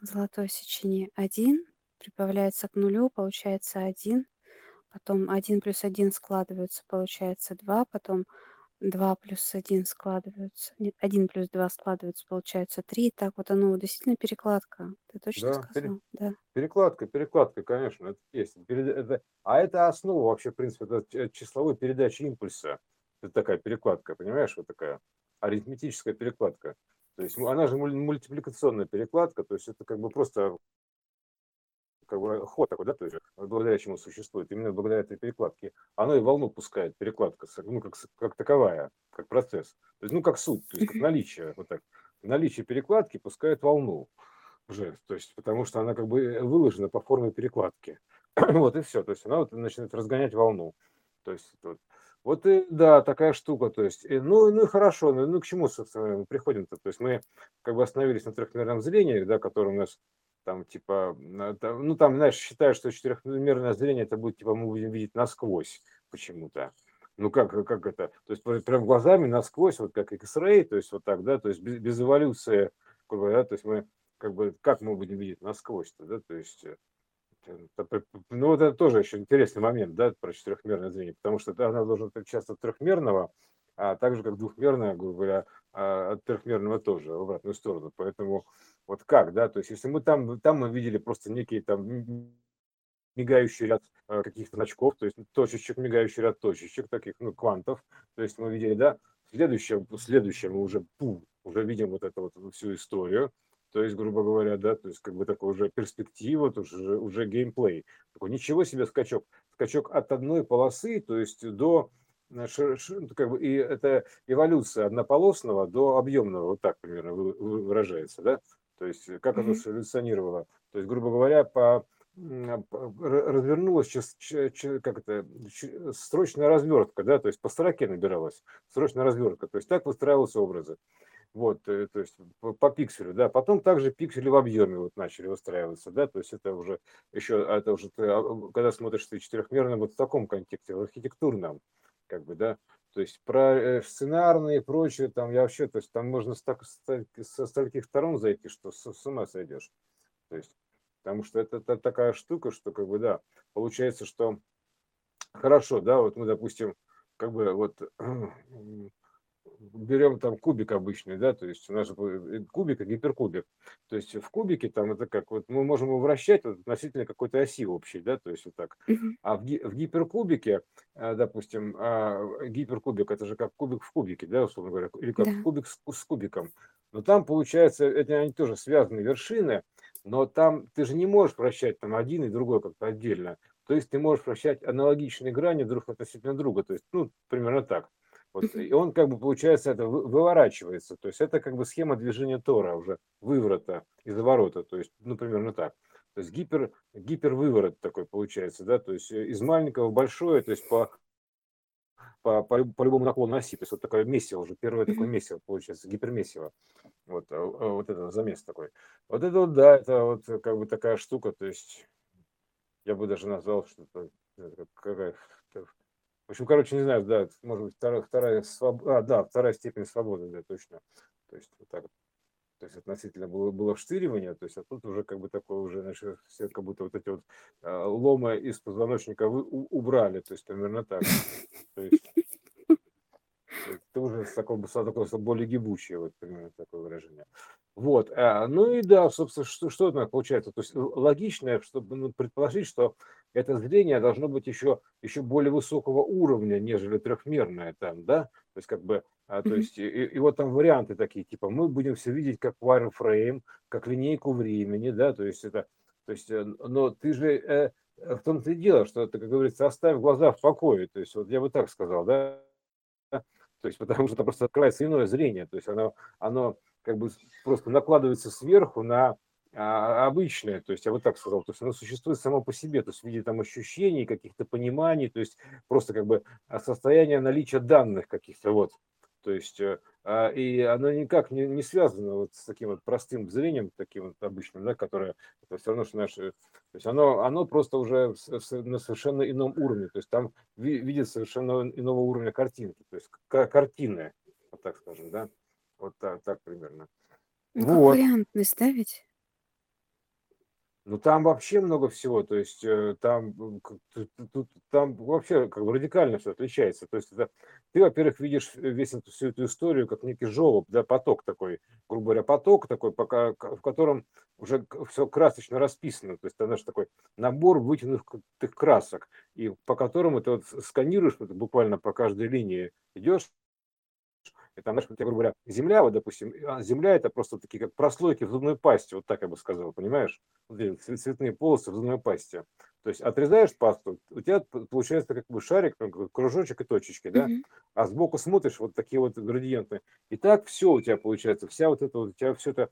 золотое сечение, один прибавляется к нулю, получается один, потом один плюс один складываются, получается два, потом два плюс один складываются, нет, один плюс два складываются, получается три. Так вот оно действительно перекладка. Ты точно да, пере- сказал? Да. Перекладка, перекладка, конечно, это есть. Перед- это- а это основа вообще, в принципе, это числовой передачи импульса. Это такая перекладка, понимаешь, вот такая арифметическая перекладка. То есть она же муль- мультипликационная перекладка, то есть это как бы просто как бы ход такой, да, то есть благодаря чему существует, именно благодаря этой перекладке, оно и волну пускает, перекладка, ну, как, как таковая, как процесс. То есть, ну, как суть, то есть, как наличие, вот так. Наличие перекладки пускает волну уже, то есть, потому что она как бы выложена по форме перекладки. <clears throat> Вот и все, то есть она вот начинает разгонять волну. То есть вот, вот и да, такая штука, то есть, и, ну, ну и хорошо, ну, ну к чему, собственно, мы приходим-то? То есть мы как бы остановились на трехмерном зрении, да, которое у нас там типа, там, ну там, знаешь, считают, что четырехмерное зрение это будет типа мы будем видеть насквозь почему-то. Ну как, как это? То есть пр- прям глазами насквозь, вот как X-ray, то есть вот так, да, то есть без, без эволюции, да, то есть мы как бы, как мы будем видеть насквозь-то, да, то есть, э, ну вот это тоже еще интересный момент, да, про четырехмерное зрение, потому что она должна быть часто от трехмерного, а так же как двухмерное, грубо говоря, а, от трехмерного тоже в обратную сторону. Поэтому вот как, да, то есть если мы там, там мы видели просто некий там мигающий ряд э, каких-то значков, то есть точечек, мигающий ряд точечек, таких, ну, квантов, то есть мы видели, да, следующее, следующее мы уже, пу, уже видим вот эту вот всю историю, то есть, грубо говоря, да, то есть как бы такой уже перспектива, то уже, уже геймплей. Такой, ничего себе скачок. Скачок от одной полосы, то есть до э, ну, как бы, и это эволюция однополосного до объемного, вот так примерно вы- вы- выражается, да? То есть э, как оно Мгм. эволюционировало. То есть, грубо говоря, по р- развернулась как это срочная развертка, да, то есть по строке набиралась срочная развертка, то есть так выстраиваются образы. Вот, э, то есть по, по пикселю, да. Потом также пиксели в объеме вот начали выстраиваться, да, то есть это уже еще, а это уже ты, а, когда смотришь ты четырехмерно вот в таком контексте, в архитектурном, как бы, да, то есть про э, сценарные и прочее, там я вообще, то есть там можно со стольких сторон зайти, что с, с ума сойдешь. То есть, потому что это, это такая штука, что как бы, да, получается, что хорошо, да, вот мы, допустим, как бы вот <clears throat> берем там кубик обычный, да, то есть у нас э, кубик и гиперкубик. То есть в кубике там это как вот мы можем его вращать вот относительно какой-то оси общей, да, то есть вот так. А в, ги- в гиперкубике, э, допустим, а, гиперкубик это же как кубик в кубике, да, условно говоря, или как Да. кубик с, с кубиком. Но там получается, это они тоже связаны вершины, но там ты же не можешь вращать там один и другой как-то отдельно. То есть ты можешь вращать аналогичные грани друг относительно друга. То есть, ну, примерно так. Вот, и он как бы, получается, это вы- выворачивается. То есть это как бы схема движения Тора уже, выворота и заворота. То есть, ну, примерно так. То есть гипер, гипервыворот такой получается, да, то есть э, из маленького в большое, то есть по, по, по, по любому наклону оси. То есть вот такое месиво уже, первое такое месиво получается, гипермесиво. Вот, а, а, вот это замес такой. Вот это вот, да, это вот э, как бы такая штука, то есть я бы даже назвал, что это э, как- какая в общем, короче, не знаю, да, может быть вторая, вторая свобода, а, да, вторая степень свободы, да, точно. То есть вот так. То есть относительно было, было вштыривание, то есть а тут уже как бы такое уже, значит, все как будто вот эти вот а, ломы из позвоночника вы, убрали, то есть примерно так. То есть ты уже с такого, с такого более гибучее, вот примерно такое выражение. Вот, а, ну и да, собственно, что, что это получается? То есть логично, чтобы ну, предположить, что это зрение должно быть еще, еще более высокого уровня, нежели трехмерное там, да? То есть как бы, а, то есть и, и вот там варианты такие, типа мы будем все видеть как wireframe, как линейку времени, да, то есть это, то есть, э, но ты же, э, в том-то и дело, что это, как говорится, оставь глаза в покое, то есть вот я бы так сказал, да, то есть потому что это просто открывается иное зрение, то есть оно, оно как бы просто накладывается сверху на а, обычное, то есть я вот так сказал, то есть оно существует само по себе, то есть в виде там ощущений, каких-то пониманий, то есть просто как бы а, состояние наличия данных каких-то вот, то есть э, а, и оно никак не, не связано вот с таким вот простым зрением, таким вот обычным, да, которое это все равно, что наше, то есть оно, оно просто уже на совершенно ином уровне, то есть там видит совершенно иного уровня картинки, то есть картины, вот так скажем, да. Вот так, так примерно. Ну, Вот. вариантность, да, ведь? Ну, там вообще много всего, то есть э, там, тут- там вообще как бы радикально все отличается. То есть это, ты, во-первых, видишь весь эту, всю эту историю как некий желоб, да, поток такой, грубо говоря, поток такой, пока, в котором уже все красочно расписано. То есть это наш такой набор вытянутых красок, и по которому ты вот сканируешь вот буквально по каждой линии идешь, это, знаешь, грубо говоря, земля, вот, допустим, а земля это просто такие как прослойки в зубной пасте, вот так я бы сказал, понимаешь? Цветные полосы в зубной пасте. То есть отрезаешь пасту, у тебя получается как бы шарик, кружочек и точечки, да? Mm-hmm. А сбоку смотришь, вот такие вот градиенты. И так все у тебя получается, вся вот это вот, у тебя все это,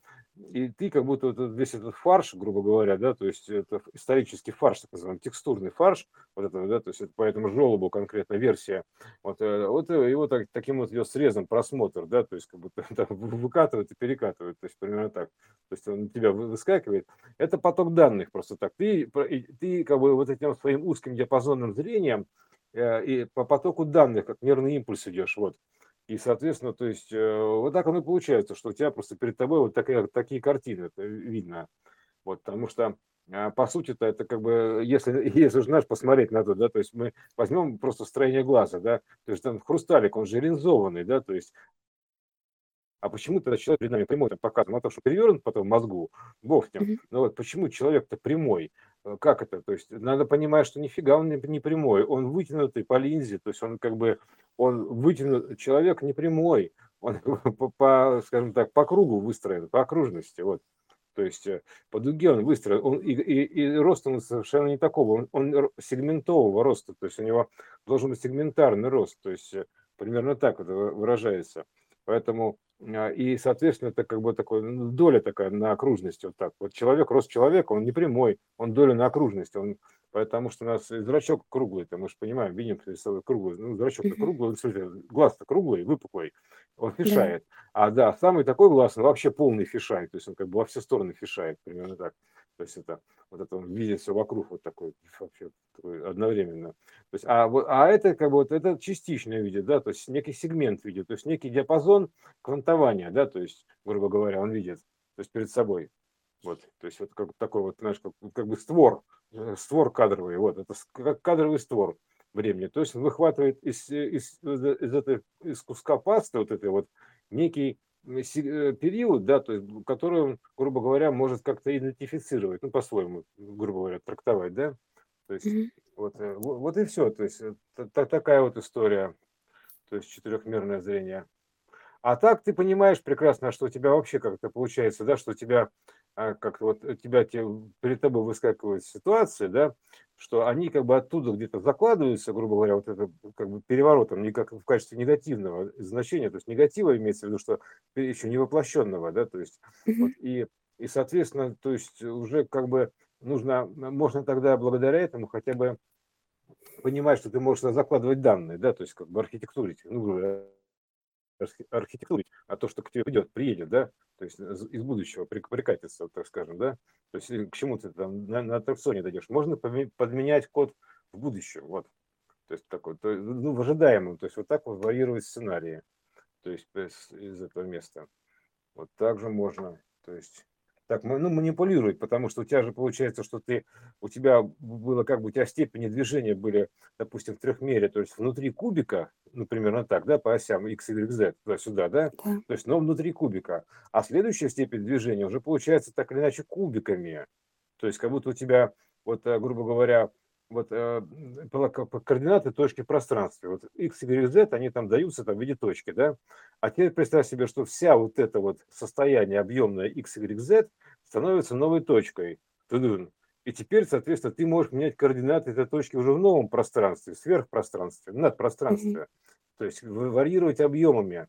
и ты как будто вот весь этот фарш, грубо говоря, да, то есть это исторический фарш, так называемый, текстурный фарш, вот это, да, то есть это по этому желобу конкретно версия, вот, э, вот его так, таким вот ее срезом просмотр, да, то есть как будто <laughs> там, выкатывает и перекатывает, то есть примерно так, то есть он тебя выскакивает. Это поток данных просто так. Ты, ты как бы бы вот этим своим узким диапазонным зрением э, и по потоку данных, как нервный импульс идешь, вот. И, соответственно, то есть э, вот так оно и получается, что у тебя просто перед тобой вот такие, такие картины видно. Вот, потому что э, по сути-то это как бы, если, если же знаешь, посмотреть на то, да, то есть мы возьмем просто строение глаза, да, то есть там хрусталик, он же линзованный, да, то есть а почему тогда человек перед нами прямой там показывает, ну, то, что перевернут потом в мозгу, бог с ним, но вот почему человек-то прямой, Э, как это? То есть надо понимать, что нифига он не прямой, он вытянутый по линзе, то есть он как бы, он вытянут, человек не прямой, он <laughs> по, по, скажем так, по кругу выстроен, по окружности, вот. То есть э, по дуге он выстроен, он, и, и, и рост он совершенно не такого, он, он сегментового роста, то есть у него должен быть сегментарный рост, то есть э, примерно так это выражается. Поэтому а, и, соответственно, это как бы такой, ну, доля такая на окружности, вот так. Вот человек, рост человека, он не прямой, он доля на окружности, он, потому что у нас зрачок круглый, мы же понимаем, видим перед собой круглый, ну, зрачок круглый, глаз-то круглый, выпуклый, он фишает. А да, самый такой глаз, он вообще полный фишай, то есть он как бы во все стороны фишает, примерно так. То есть это вот это он видит все вокруг вот такой <laughs> вообще такой одновременно. То есть, а, вот, а это как бы вот это частично видит, да, то есть некий сегмент видит, то есть некий диапазон квантования, да, то есть, грубо говоря, он видит, то есть перед собой. Вот, то есть вот как такой вот, знаешь, как, как бы створ, э, створ кадровый, вот, это как кадровый створ времени. То есть он выхватывает из, из, из, этой, из куска пасты вот этой вот некий Э, период, да, то есть, который он, грубо говоря, может как-то идентифицировать, ну, по-своему, грубо говоря, трактовать, да. То есть, mm-hmm. вот, э, вот и все. То есть, это, такая вот история, то есть, четырехмерное зрение. А так ты понимаешь прекрасно, что у тебя вообще как-то получается, да, что у тебя а, как вот тебя перед тобой выскакивают ситуации, да, что они как бы оттуда где-то закладываются, грубо говоря, вот это как бы переворотом, не как в качестве негативного значения, то есть негатива имеется в виду, что еще не воплощенного, да, то есть вот, и, и соответственно, то есть уже как бы нужно, можно тогда благодаря этому хотя бы понимать, что ты можешь закладывать данные, да, то есть как бы архитектурить, ну, архитектурить, а то, что к тебе придет, приедет, да, то есть из будущего прикатится, так скажем, да, то есть к чему ты там на, на аттракционе дойдешь, можно подменять код в будущем, вот, то есть такой, то, ну, в ожидаемом, то есть вот так вот варьировать сценарии, то есть из этого места. Вот так же можно, то есть так, ну, манипулировать, потому что у тебя же получается, что ты, у тебя было как бы, у тебя степени движения были, допустим, в трехмере, то есть внутри кубика, ну, примерно так, да, по осям x, y, z, туда-сюда, да, Да. то есть, но внутри кубика. А следующая степень движения уже получается так или иначе кубиками. То есть, как будто у тебя, вот, э, грубо говоря, вот э, координаты точки в пространстве. Вот x, y, z, они там даются там в виде точки, да? А теперь представь себе, что вся вот это вот состояние объемное x, y, z становится новой точкой. И теперь, соответственно, ты можешь менять координаты этой точки уже в новом пространстве, сверхпространстве, надпространстве. Mm-hmm. То есть варьировать объемами.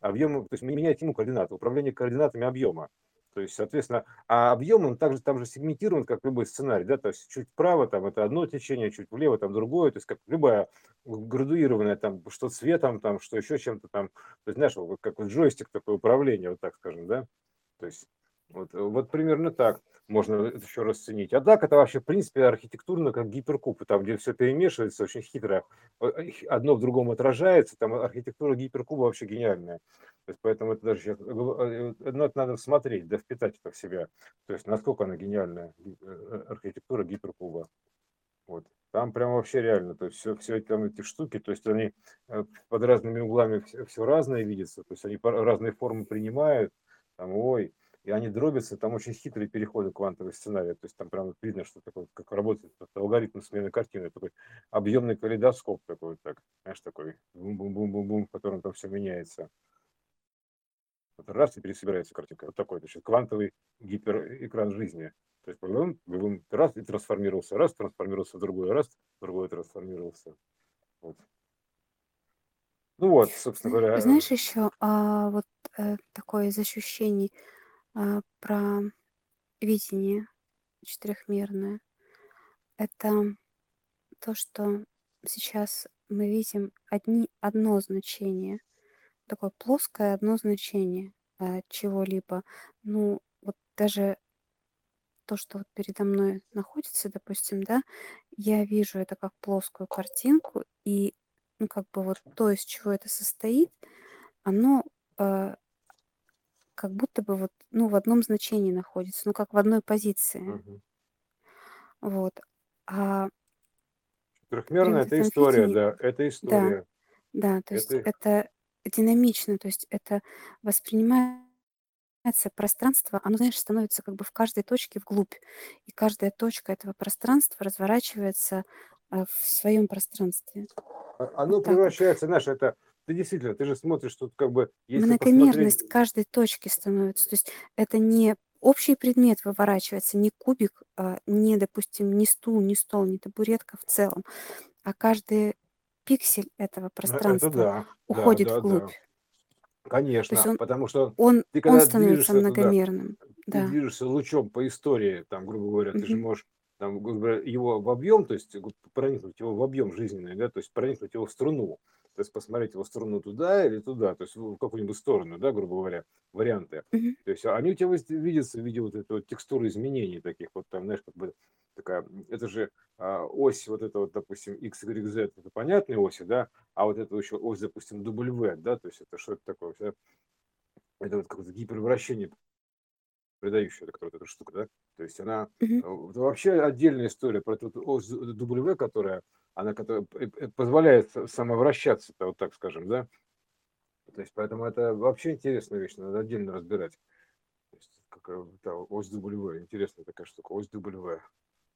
Объем, то есть менять ему координаты, управление координатами объема. То есть, соответственно, а объем он также там же сегментирован, как любой сценарий, да, то есть чуть вправо там это одно течение, чуть влево там другое, то есть как любая градуированная там, что цветом там, что еще чем-то там, то есть, знаешь, вот как вот джойстик такое управление, вот так скажем, да, то есть вот, вот примерно так можно еще расценить. А так это вообще, в принципе, архитектурно как гиперкуб, там, где все перемешивается, очень хитро. Э, одно в другом отражается, там архитектура гиперкуба вообще гениальная. То есть, поэтому это даже сейчас, э, ну, это надо смотреть, да впитать это в себя. То есть, насколько она гениальная, э, архитектура гиперкуба. Вот. Там прям вообще реально, то есть все, все там эти штуки, то есть они под разными углами все, все разное видятся, то есть они разные формы принимают, там, ой, и они дробятся, там очень хитрые переходы квантовых сценариев, то есть там прямо видно, что такое, как работает алгоритм смены картины, такой объемный калейдоскоп такой так, знаешь, такой бум-бум-бум-бум-бум, в котором там все меняется. Вот раз и пересобирается картинка. Вот такой, значит, квантовый гиперэкран жизни. То есть бум, раз и трансформировался, раз трансформировался в другой, раз другой трансформировался. Вот. Ну вот, собственно говоря. Знаешь, еще а, вот э, такое из ощущений, про видение четырехмерное. Это то, что сейчас мы видим одни, одно значение, такое плоское одно значение а, чего-либо. Ну, вот даже то, что вот передо мной находится, допустим, да, я вижу это как плоскую картинку, и, ну, как бы вот то, из чего это состоит, оно э, как будто бы вот, ну, в одном значении находится, ну, как в одной позиции. Мгм. Вот. А Трехмерная это история, да, это да, история. да, то есть Это это динамично, то есть это воспринимается пространство, оно, знаешь, становится как бы в каждой точке вглубь, и каждая точка этого пространства разворачивается а, в своем пространстве. а- оно Вот так вот. превращается, знаешь, это ты действительно, ты же смотришь тут как бы, если посмотреть, Многомерность каждой точки становится. То есть это не общий предмет выворачивается, не кубик, а, не, допустим, не стул, не стол, не табуретка в целом, а каждый пиксель этого это пространства да, да, уходит да, вглубь. да, То есть конечно, он, потому что он, ты он когда становится движешься туда, многомерным. ты Да. движешься лучом по истории, там, грубо говоря, ты же можешь там, его в объем, то есть проникнуть его в объем жизненный, да, то есть проникнуть его в струну, то есть посмотреть его струну туда или туда, то есть в какую-нибудь сторону, да, грубо говоря, варианты. То есть они у тебя видятся в виде вот этой вот текстуры изменений таких, вот там, знаешь, как бы такая, это же а, ось вот это вот, допустим, x, y, z, это понятные оси, да, а вот это еще ось, допустим, W, да, то есть это что это такое, да? это вот какое-то гипервращение придающая, которая вот эта штука, да, то есть она вот вообще отдельная история про эту ось W, которая, она которая п- позволяет самовращаться, вот так скажем, да, то есть поэтому это вообще интересная вещь, надо отдельно разбирать. То есть какая да, ось W, интересная такая штука, ось W.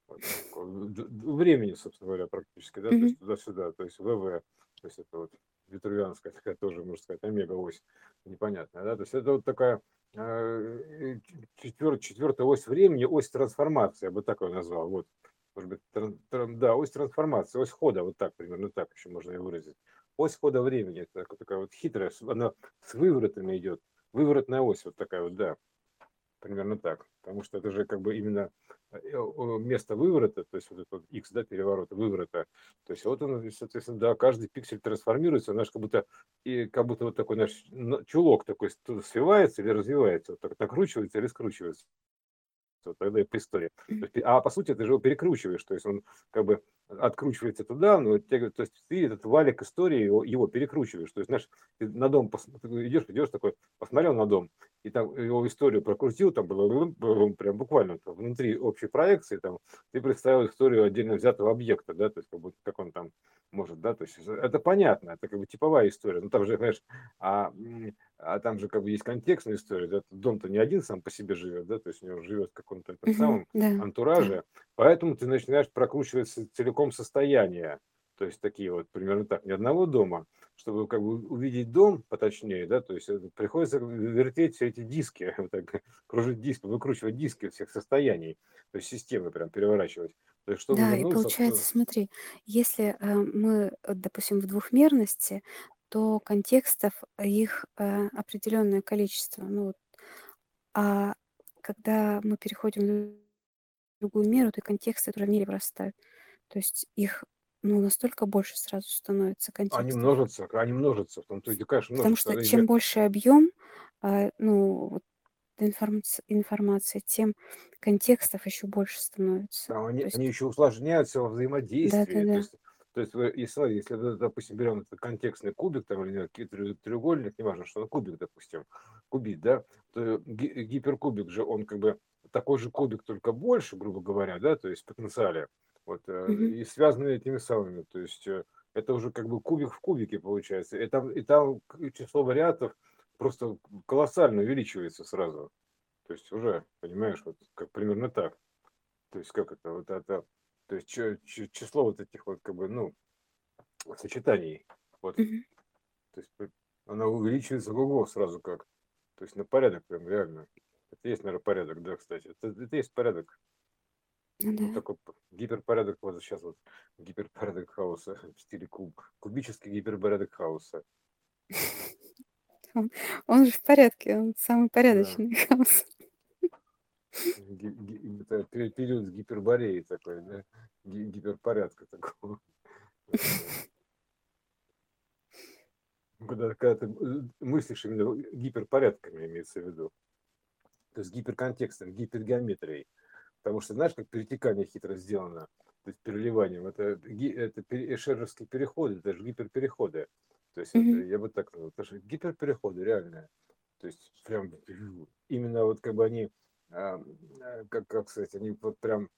Вот, времени, собственно говоря, практически, да, то есть туда-сюда, то есть ВВ, то есть это вот витрувианская такая тоже, можно сказать, омега-ось непонятная, да, то есть это вот такая четвертая, четвертая ось времени, ось трансформации, я бы так ее назвал, вот, может быть, тран- тран- да, ось трансформации, ось хода, вот так, примерно так еще можно ее выразить. Ось хода времени, это такая, вот хитрая, она с выворотами идет, выворотная ось вот такая вот, да, примерно так, потому что это же как бы именно э, э, место выворота, то есть вот этот x, да, переворота, выворота, то есть вот он, соответственно, да, каждый пиксель трансформируется, знаешь, как будто, и как будто вот такой наш чулок такой свивается или развивается, вот так накручивается или скручивается. Тогда и по истории. А по сути ты же его перекручиваешь, то есть он как бы откручивается туда, но те, то есть ты этот валик истории его, его перекручиваешь. То есть, знаешь, ты на дом пос, идешь, идешь такой, посмотрел на дом, и там его историю прокрутил, там было прям буквально там, внутри общей проекции, там ты представил историю отдельно взятого объекта, да, то есть как, будто, как он там может, да, то есть это понятно, это как бы типовая история, ну там же, знаешь, а, а там же как бы есть контекстная история, да, дом-то не один сам по себе живет, да, то есть у него живет в каком-то этом самом антураже. Поэтому ты начинаешь прокручивать целиком состояние, то есть такие вот примерно так, ни одного дома, чтобы как бы увидеть дом поточнее, да, то есть приходится вертеть все эти диски, <laughs> вот так, кружить диски, выкручивать диски всех состояний, то есть системы прям переворачивать. То есть, чтобы Да, и получается, смотри, если э, мы, э, допустим, в двухмерности, то контекстов их э, определенное количество. Ну, вот. а когда мы переходим другую меру, то и контексты тоже в мире вырастают. То есть их ну, настолько больше сразу становится Они контекстов. множатся, они множатся, в том-то и конечно, Потому что Они- чем больше объем, а, ну, вот информации, информации, тем контекстов еще больше становится. Там они, То есть, они еще усложняются во да, взаимодействии. да, То да. есть, то есть, если, допустим, берем этот контекстный кубик там, или треугольник, неважно, что он кубик, допустим, кубит, да, то ги- гиперкубик же, он как бы такой же кубик, только больше, грубо говоря, да, то есть в потенциале, вот, э, Мгм. и связаны этими самыми, то есть э, это уже как бы кубик в кубике получается, и там, и там число вариантов просто колоссально увеличивается сразу, то есть уже, понимаешь, вот как примерно так. То есть как это, вот это, то есть число вот этих вот как бы, ну, сочетаний, вот, Мгм. то есть п- оно увеличивается ого сразу как, то есть на порядок прям реально. Это есть, наверное, порядок, да, кстати. Это, это есть порядок. Ну Вот да. такой п- гиперпорядок, вот сейчас вот гиперпорядок хаоса <laughs> в стиле куб. Кубический гиперпорядок хаоса. Он, же в порядке, он самый Да. порядочный <laughs> хаос. Это период гипербореи такой, да, Ги- гиперпорядка такого. Вот, Когда, когда ты э, мыслишь именно гиперпорядками, имеется в виду. То есть гиперконтекстом, гипергеометрией. Потому что знаешь, как перетекание хитро сделано, то есть переливанием. Это, это эшеровские переходы, это же гиперпереходы. То есть это, Мгм. я бы так назвал, это же гиперпереходы реальные. То есть прям именно вот как бы они, а, а, как, как сказать, они вот прям,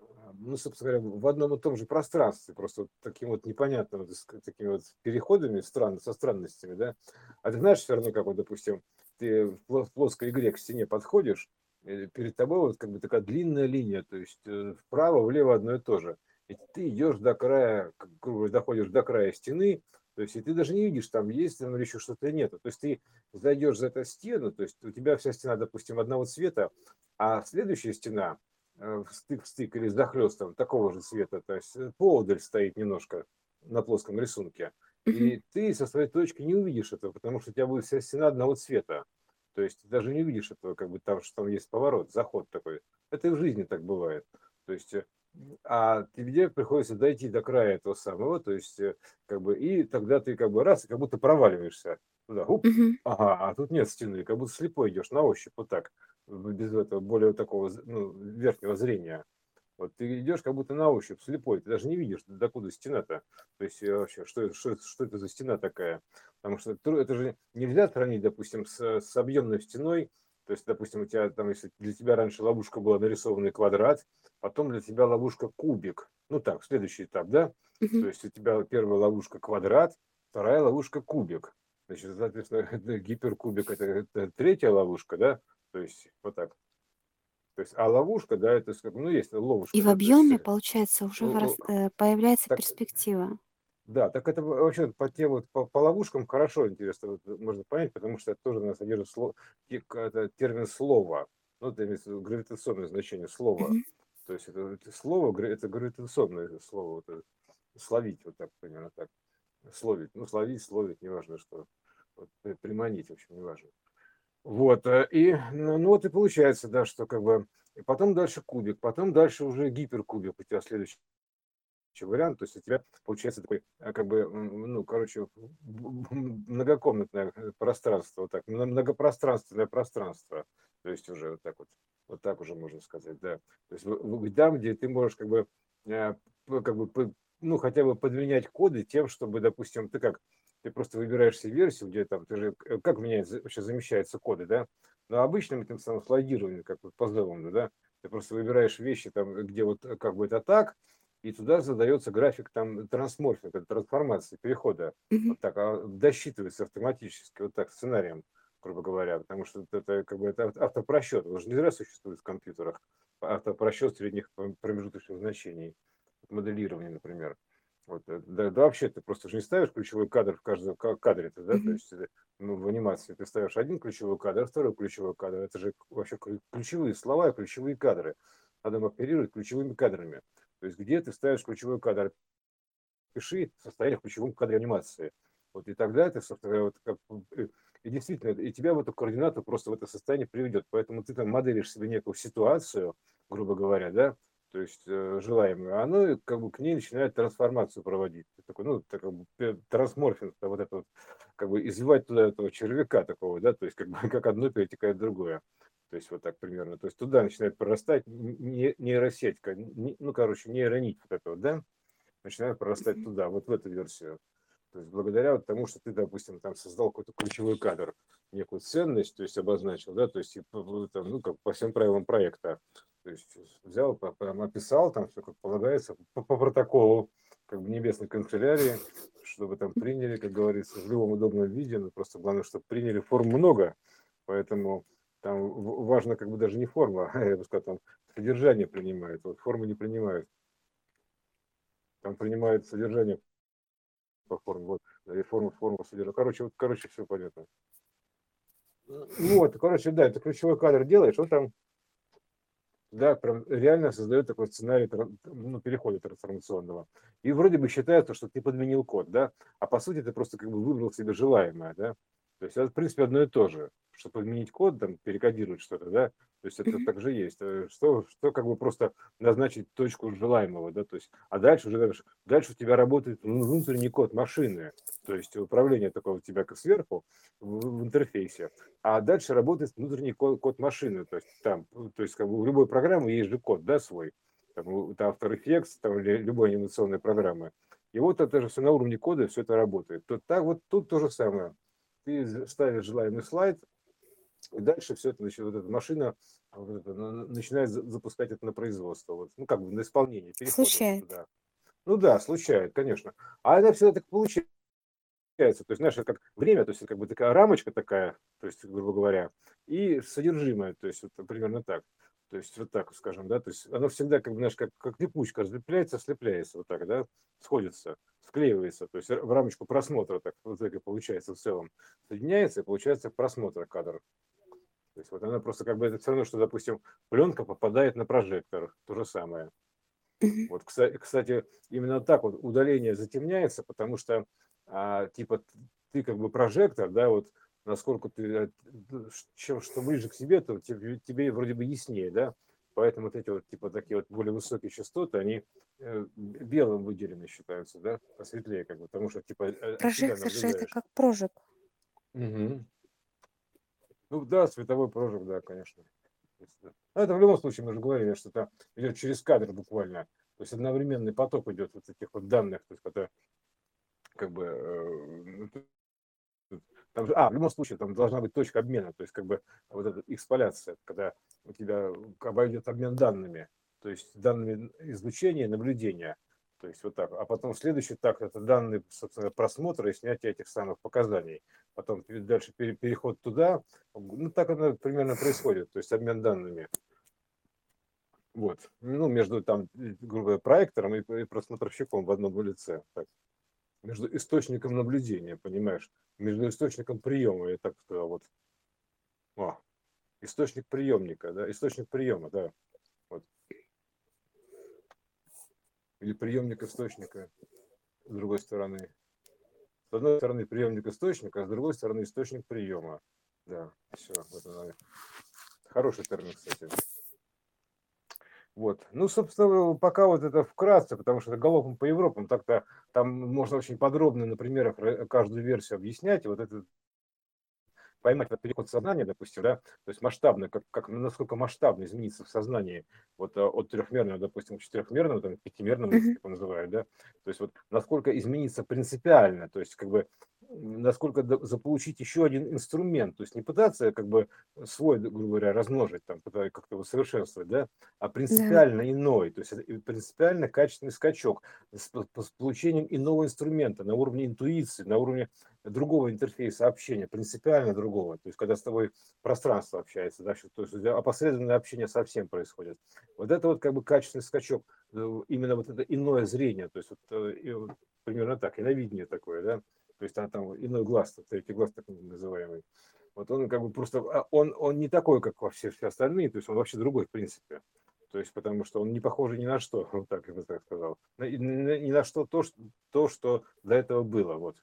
а, ну, собственно говоря, в одном и том же пространстве, просто вот таким вот непонятным, такими вот переходами стран, со странностями, да. А ты знаешь все равно, как вот, допустим, ты в пло- в плоской игре к стене подходишь, э, перед тобой вот как бы такая длинная линия, то есть э, вправо, влево одно и то же. И ты идешь до края, грубо доходишь до края стены, то есть и ты даже не видишь, там есть там или еще что-то нет. То есть ты зайдешь за эту стену, то есть у тебя вся стена, допустим, одного цвета, а следующая стена э, в стык в стык или с захлестом такого же цвета, то есть поодаль стоит немножко на плоском рисунке. И ты со своей точки не увидишь этого, потому что у тебя будет вся стена одного цвета. То есть ты даже не видишь этого, как бы там, что там есть поворот, заход такой. Это и в жизни так бывает. То есть, э, а тебе приходится дойти до края этого самого, то есть, э, как бы, и тогда ты как бы раз, как будто проваливаешься туда, уп, Мгм. ага, а тут нет стены, как будто слепой идешь на ощупь, вот так, без этого более такого ну, верхнего зрения. Вот ты идешь как будто на ощупь, слепой, ты даже не видишь, докуда стена-то. То есть э, вообще, что, что, что это за стена такая? Потому что это же нельзя сравнить, допустим, с, с объемной стеной. То есть, допустим, у тебя там, если для тебя раньше ловушка была нарисованный квадрат, потом для тебя ловушка кубик. Ну так, следующий этап, да? То Мгм. есть у тебя первая ловушка квадрат, вторая ловушка кубик. Значит, соответственно, <laughs> гиперкубик это, это третья ловушка, да? То есть вот так. То есть, а ловушка, да, это как, ну, есть ловушка. И в есть, объеме, э, получается, уже л- вырас- л- э, появляется так, перспектива. да, так это вообще по тем вот по, по ловушкам хорошо интересно вот, можно понять, потому что это тоже у нас содержит сло- те- к- это термин слова. Ну, это гравитационное значение слова. Мгм. То есть это, это слово, это гравитационное слово, вот словить, вот так примерно так. Словить, ну, словить, словить, неважно что. Вот, при- приманить, в общем, неважно. Вот, э, и, ну, ну вот и получается, да, что как бы, и потом дальше кубик, потом дальше уже гиперкубик у тебя следующий вариант. То есть у тебя получается такой, а, как бы, ну, короче, многокомнатное пространство, вот так, многопространственное пространство. То есть уже вот так вот, вот так уже можно сказать, да. То есть там, где ты можешь как бы, э, как бы, ну, хотя бы подменять коды тем, чтобы, допустим, ты как, ты просто выбираешь себе версию, где там, ты же, э, как меняется, вообще замещаются коды, да, но обычным этим самым слайдированием, как вот по зелому, да, ты просто выбираешь вещи там, где вот э, как бы это так, и туда задается график там трансморфинга, трансформации, перехода. Mm-hmm. Вот так, а досчитывается автоматически, вот так, сценарием, грубо говоря, потому что это как бы это автопросчет. Он же не зря существует в компьютерах. Автопросчет средних промежуточных значений, моделирование, например. Вот, э, да, да вообще ты просто же не ставишь ключевой кадр в каждом кадре, да, mm-hmm. то есть э, ну, в анимации ты ставишь один ключевой кадр, второй ключевой кадр, это же вообще ключевые слова, ключевые кадры. Надо оперировать ключевыми кадрами. То есть где ты ставишь ключевой кадр, пиши состояние в ключевом кадре анимации. Вот и тогда это вот, как, э, и действительно, и тебя в эту координату просто в это состояние приведет. Поэтому ты там моделишь себе некую ситуацию, грубо говоря, да, то есть э, желаемое, оно как бы к ней начинает трансформацию проводить. Такой, ну, так, как бы, трансморфинг, вот это вот, как бы извивать туда этого червяка такого, да, то есть как бы <laughs> как одно перетекает в другое. То есть вот так примерно. То есть туда начинает прорастать не, нейросетька, не, ну, короче, нейронить вот это вот, да, начинает прорастать туда, вот в эту версию. То есть благодаря вот тому, что ты, допустим, там создал какой-то ключевой кадр, некую ценность, то есть обозначил, да, то есть там, ну, как по всем правилам проекта, то есть взял, прям описал, там все как полагается, по, по протоколу, как бы небесной канцелярии, чтобы там приняли, как говорится, в любом удобном виде, но просто главное, чтобы приняли форм много, поэтому там важно как бы даже не форма, а я бы сказал, там содержание принимает, вот форму не принимают. Там принимают содержание по форме, вот, и форму, форму содержания. Короче, вот, короче, все понятно. Вот, короче, да, это ключевой кадр делаешь, он там, да, прям реально создает такой сценарий ну, перехода трансформационного. И вроде бы считается, что ты подменил код, да, а по сути ты просто как бы выбрал себе желаемое, да. То есть это, в принципе, одно и то же чтобы подменить код, там, перекодировать что-то, да, то есть это также есть. Э, что, что как бы просто назначить точку желаемого, да, то есть, а дальше уже дальше, дальше у тебя работает внутренний код машины, то есть управление такого у тебя как сверху в, в интерфейсе, а дальше работает внутренний код, код машины, то есть там, то есть как бы у любой программы есть же код, да, свой, там, там After Effects, там любой анимационной программы. И вот это же все на уровне кода, все это работает. То, так вот тут то же самое. Ты ставишь желаемый слайд, и дальше все это, значит, вот эта машина вот это, начинает запускать это на производство, вот, ну, как бы на исполнение. Случает. Туда. Ну да, случает, конечно. А это всегда так получается. То есть, знаешь, как время, то есть, как бы такая рамочка такая, то есть, грубо говоря, и содержимое, то есть, вот примерно так. То есть, вот так, скажем, да, то есть, оно всегда, как бы, знаешь, как, как липучка, разлепляется, слепляется, вот так, да, сходится, склеивается, то есть, в рамочку просмотра, так, вот так и получается в целом, соединяется, и получается просмотр кадр. То есть вот она просто как бы это все равно, что, допустим, пленка попадает на прожектор, то же самое. Вот, кстати, именно так вот удаление затемняется, потому что а, типа ты как бы прожектор, да, вот насколько ты, э, чем что ближе к себе, то тебе, тебе вроде бы яснее, да, поэтому вот эти вот типа такие вот более высокие частоты, они э, белым выделены считаются, да, посветлее как бы, потому что типа... Э, прожектор же это как прожиг. Угу. Ну да, световой прожиг, да, конечно. Ну, это в любом случае, мы же говорили, что это идет через кадр буквально. То есть одновременный поток идет вот этих вот данных, то есть это как бы э, там а, в любом случае, там должна быть точка обмена, то есть как бы вот эта эксполяция, когда у тебя обойдет обмен данными, то есть данными излучения, наблюдения. То есть вот так. А потом следующий так, это данные, собственно, просмотра и снятия этих самых показаний. Потом дальше переход туда. Ну, так оно примерно происходит. То есть обмен данными. Вот. Ну, между там, грубо говоря, проектором и просмотровщиком в одном лице. Так. Между источником наблюдения, понимаешь? Между источником приема, я так сказал, вот. О, источник приемника, да, источник приема, да. Вот или приемник источника с другой стороны. С одной стороны приемник источника, а с другой стороны источник приема. Да, все. Вот она. Хороший термин, кстати. Вот. Ну, собственно, пока вот это вкратце, потому что это галопом по Европам, так-то там можно очень подробно на примерах каждую версию объяснять. Вот это поймать этот переход сознания, допустим, да, то есть масштабно, как, как, насколько масштабно изменится в сознании вот э, от трехмерного, допустим, к четырехмерному, там, пятимерному, как называют, да, то есть вот насколько изменится принципиально, то есть как бы насколько заполучить еще один инструмент, то есть не пытаться как бы свой, грубо говоря, размножить, там, как-то его совершенствовать, да, а принципиально да. иной, то есть принципиально качественный скачок с, с получением иного инструмента на уровне интуиции, на уровне другого интерфейса общения, принципиально другого. То есть, когда с тобой пространство общается, да, то есть опосредованное общение совсем происходит. Вот это вот как бы качественный скачок, э, именно вот это иное зрение, то есть вот, э, примерно так, иновидение такое, да, то есть там, там иной глаз, третий глаз так называемый. Вот он как бы просто, а, он, он не такой, как во все, все остальные, то есть он вообще другой в принципе. То есть потому что он не похож ни на что, <laughs> вот так я бы так сказал. Ни на что то, что, то, что до этого было. Вот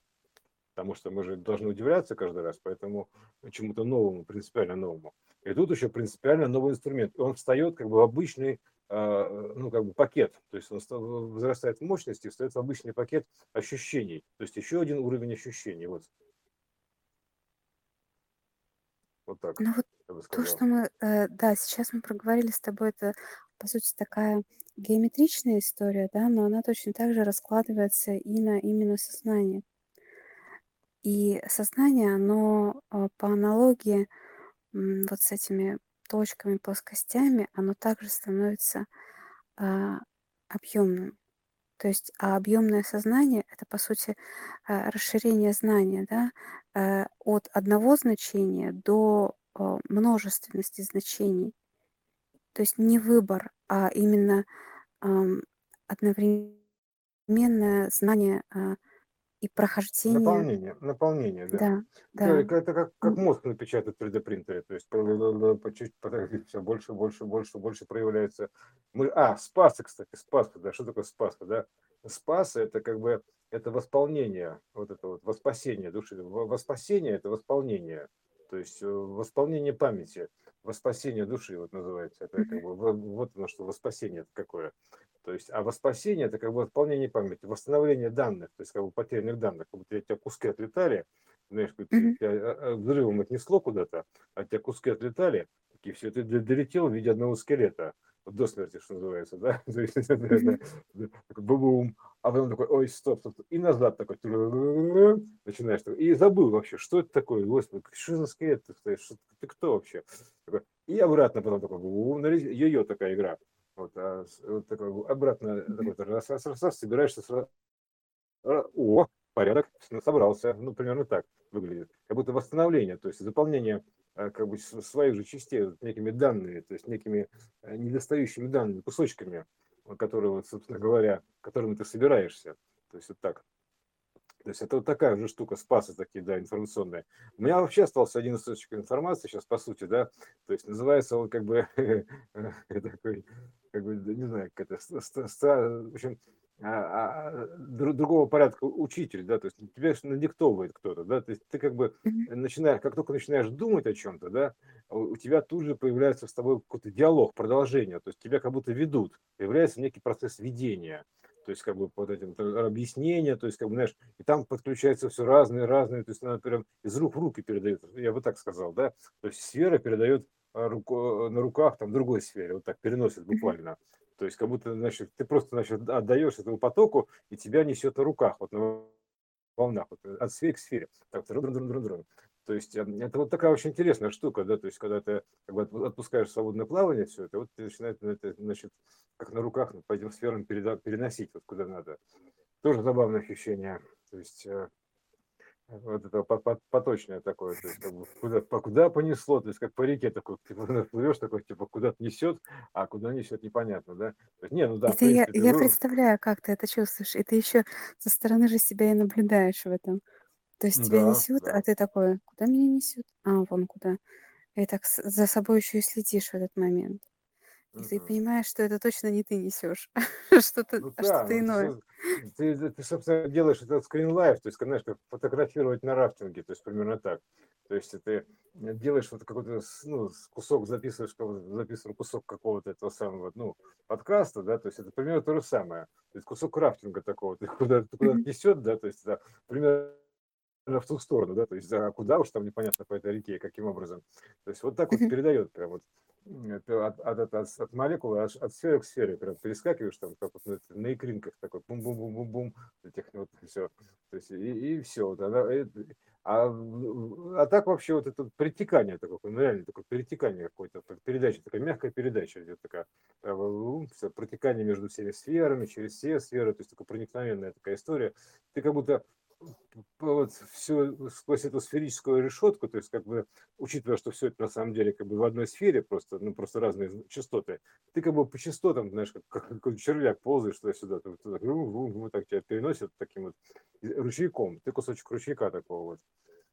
потому что мы же должны удивляться каждый раз, поэтому чему-то новому, принципиально новому. И тут еще принципиально новый инструмент. И он встает как бы в обычный ну, как бы пакет, то есть он возрастает в мощности, встает в обычный пакет ощущений, то есть еще один уровень ощущений. Вот, вот так. Ну вот то, что мы, э, да, сейчас мы проговорили с тобой, это по сути такая геометричная история, да, но она точно так же раскладывается и на именно сознание. И сознание, оно а, по аналогии вот с этими точками, плоскостями, оно также становится а, объемным. То есть, а объемное сознание это по сути а, расширение знания, да, а, от одного значения до а, множественности значений. То есть не выбор, а именно одновременное знание а, и прохождение. Наполнение, наполнение, да. Да, Да, да. Это как, как мозг напечатает в 3D-принтере, то есть по, чуть <laughs> все больше, больше, больше, больше проявляется. Мы, а, спасы, кстати, спасы, да, что такое спасы, да? Спасы – это как бы, это восполнение, вот это вот, воспасение души. Воспасение – это восполнение, то есть э, восполнение памяти, воспасение души, вот называется. Это как бы, вот оно что, воспасение это какое. То есть, а воспасение это как бы восполнение памяти, восстановление данных, то есть как бы потерянных данных, как будто у тебя куски отлетали, знаешь, тебя а, а, взрывом отнесло куда-то, а тебя куски отлетали, и все, ты долетел в виде одного скелета, до смерти, что называется, да, <laughs> бум, а потом такой, ой, стоп, стоп, и назад такой, начинаешь, и забыл вообще, что это такое, господи, что за скелет ты стоишь, ты кто вообще, и обратно потом такой, йо-йо такая игра, вот, а, вот такой, обратно такой, раз, раз, раз, раз, собираешься сразу. О, порядок, собрался. Ну, примерно так выглядит. Как будто восстановление, то есть заполнение а, как бы своих же частей некими данными, то есть некими э, недостающими данными, кусочками, которые, вот, собственно говоря, которыми ты собираешься. То есть вот так. То есть это вот такая уже штука, спасы такие, да, информационные. У меня вообще остался один источник информации сейчас, по сути, да, то есть называется он как бы <laughs> такой, как бы, не знаю, как это, в общем, а, а, другого порядка учитель, да, то есть тебе надиктовывает кто-то, да, то есть ты как бы начинаешь, как только начинаешь думать о чем-то, да, у тебя тут же появляется с тобой какой-то диалог, продолжение, то есть тебя как будто ведут, появляется некий процесс ведения, то есть как бы под этим объяснение, то есть как бы, знаешь, и там подключается все разные, разные, то есть она прям из рук в руки передает, я бы так сказал, да, то есть сфера передает а, руку, на руках там другой сфере, вот так переносит буквально. То есть как будто, значит, ты просто, значит, отдаешь этому потоку, и тебя несет на руках, вот на волнах, вот, от сферы к сфере. Так, друн -друн -друн -друн. То есть эм, это вот такая очень интересная штука, да, то есть когда ты как бы отпускаешь свободное плавание, все это, вот ты начинаешь, это, значит, как на руках по этим сферам переносить вот куда надо. Тоже забавное ощущение. То есть э, вот это поточное такое, то есть как бы куда, по, куда понесло, то есть как по реке такой, <laughs> типа, плывешь такой, типа куда-то несет, а куда несет непонятно, да? Есть, не, ну да, Это я, принципе, я представляю, как ты это чувствуешь, и ты еще со стороны же себя и наблюдаешь в этом. То есть тебя да, несет, а да. ты такой, куда меня несет? А, вон куда. И так за собой еще и следишь в этот момент. И ты Мгм. понимаешь, что это точно не ты несешь, <laughs> что-то, Ну а да, что-то ну иное. ты, ты, собственно, делаешь этот скринлайф, то есть, знаешь, как фотографировать на рафтинге, то есть примерно так. То есть ты делаешь вот какой-то с- ну, с- кусок, записываешь, кого- записываем кусок какого-то этого самого, ну, подкаста, да, то есть это примерно то же самое. То есть кусок рафтинга такого, ты куда, ты куда Мгм. несет, да, то есть это примерно в ту сторону, да, то есть а куда уж там непонятно по этой реке, каким образом. То есть вот так вот передает прям вот от, от, от, от, от молекулы аж от сферы к сфере, прям перескакиваешь там, как вот на, на икринках такой, бум-бум-бум-бум-бум, этих вот все, то есть и, и все, вот она, э, а, а так вообще вот это перетекание такое, ну реально такое перетекание какое-то, передача, такая мягкая передача идет такая, э, в- всё, протекание между всеми сферами, через все сферы, то есть такая проникновенная такая история. Ты как будто вот все сквозь эту сферическую решетку, то есть как бы учитывая, что все это на самом деле как бы в одной сфере, просто, ну, просто разные частоты, ты как бы по частотам, знаешь, как, как какой червяк ползаешь туда-сюда, туда, туда, так тебя переносят таким вот ручейком, ты кусочек ручейка такого вот,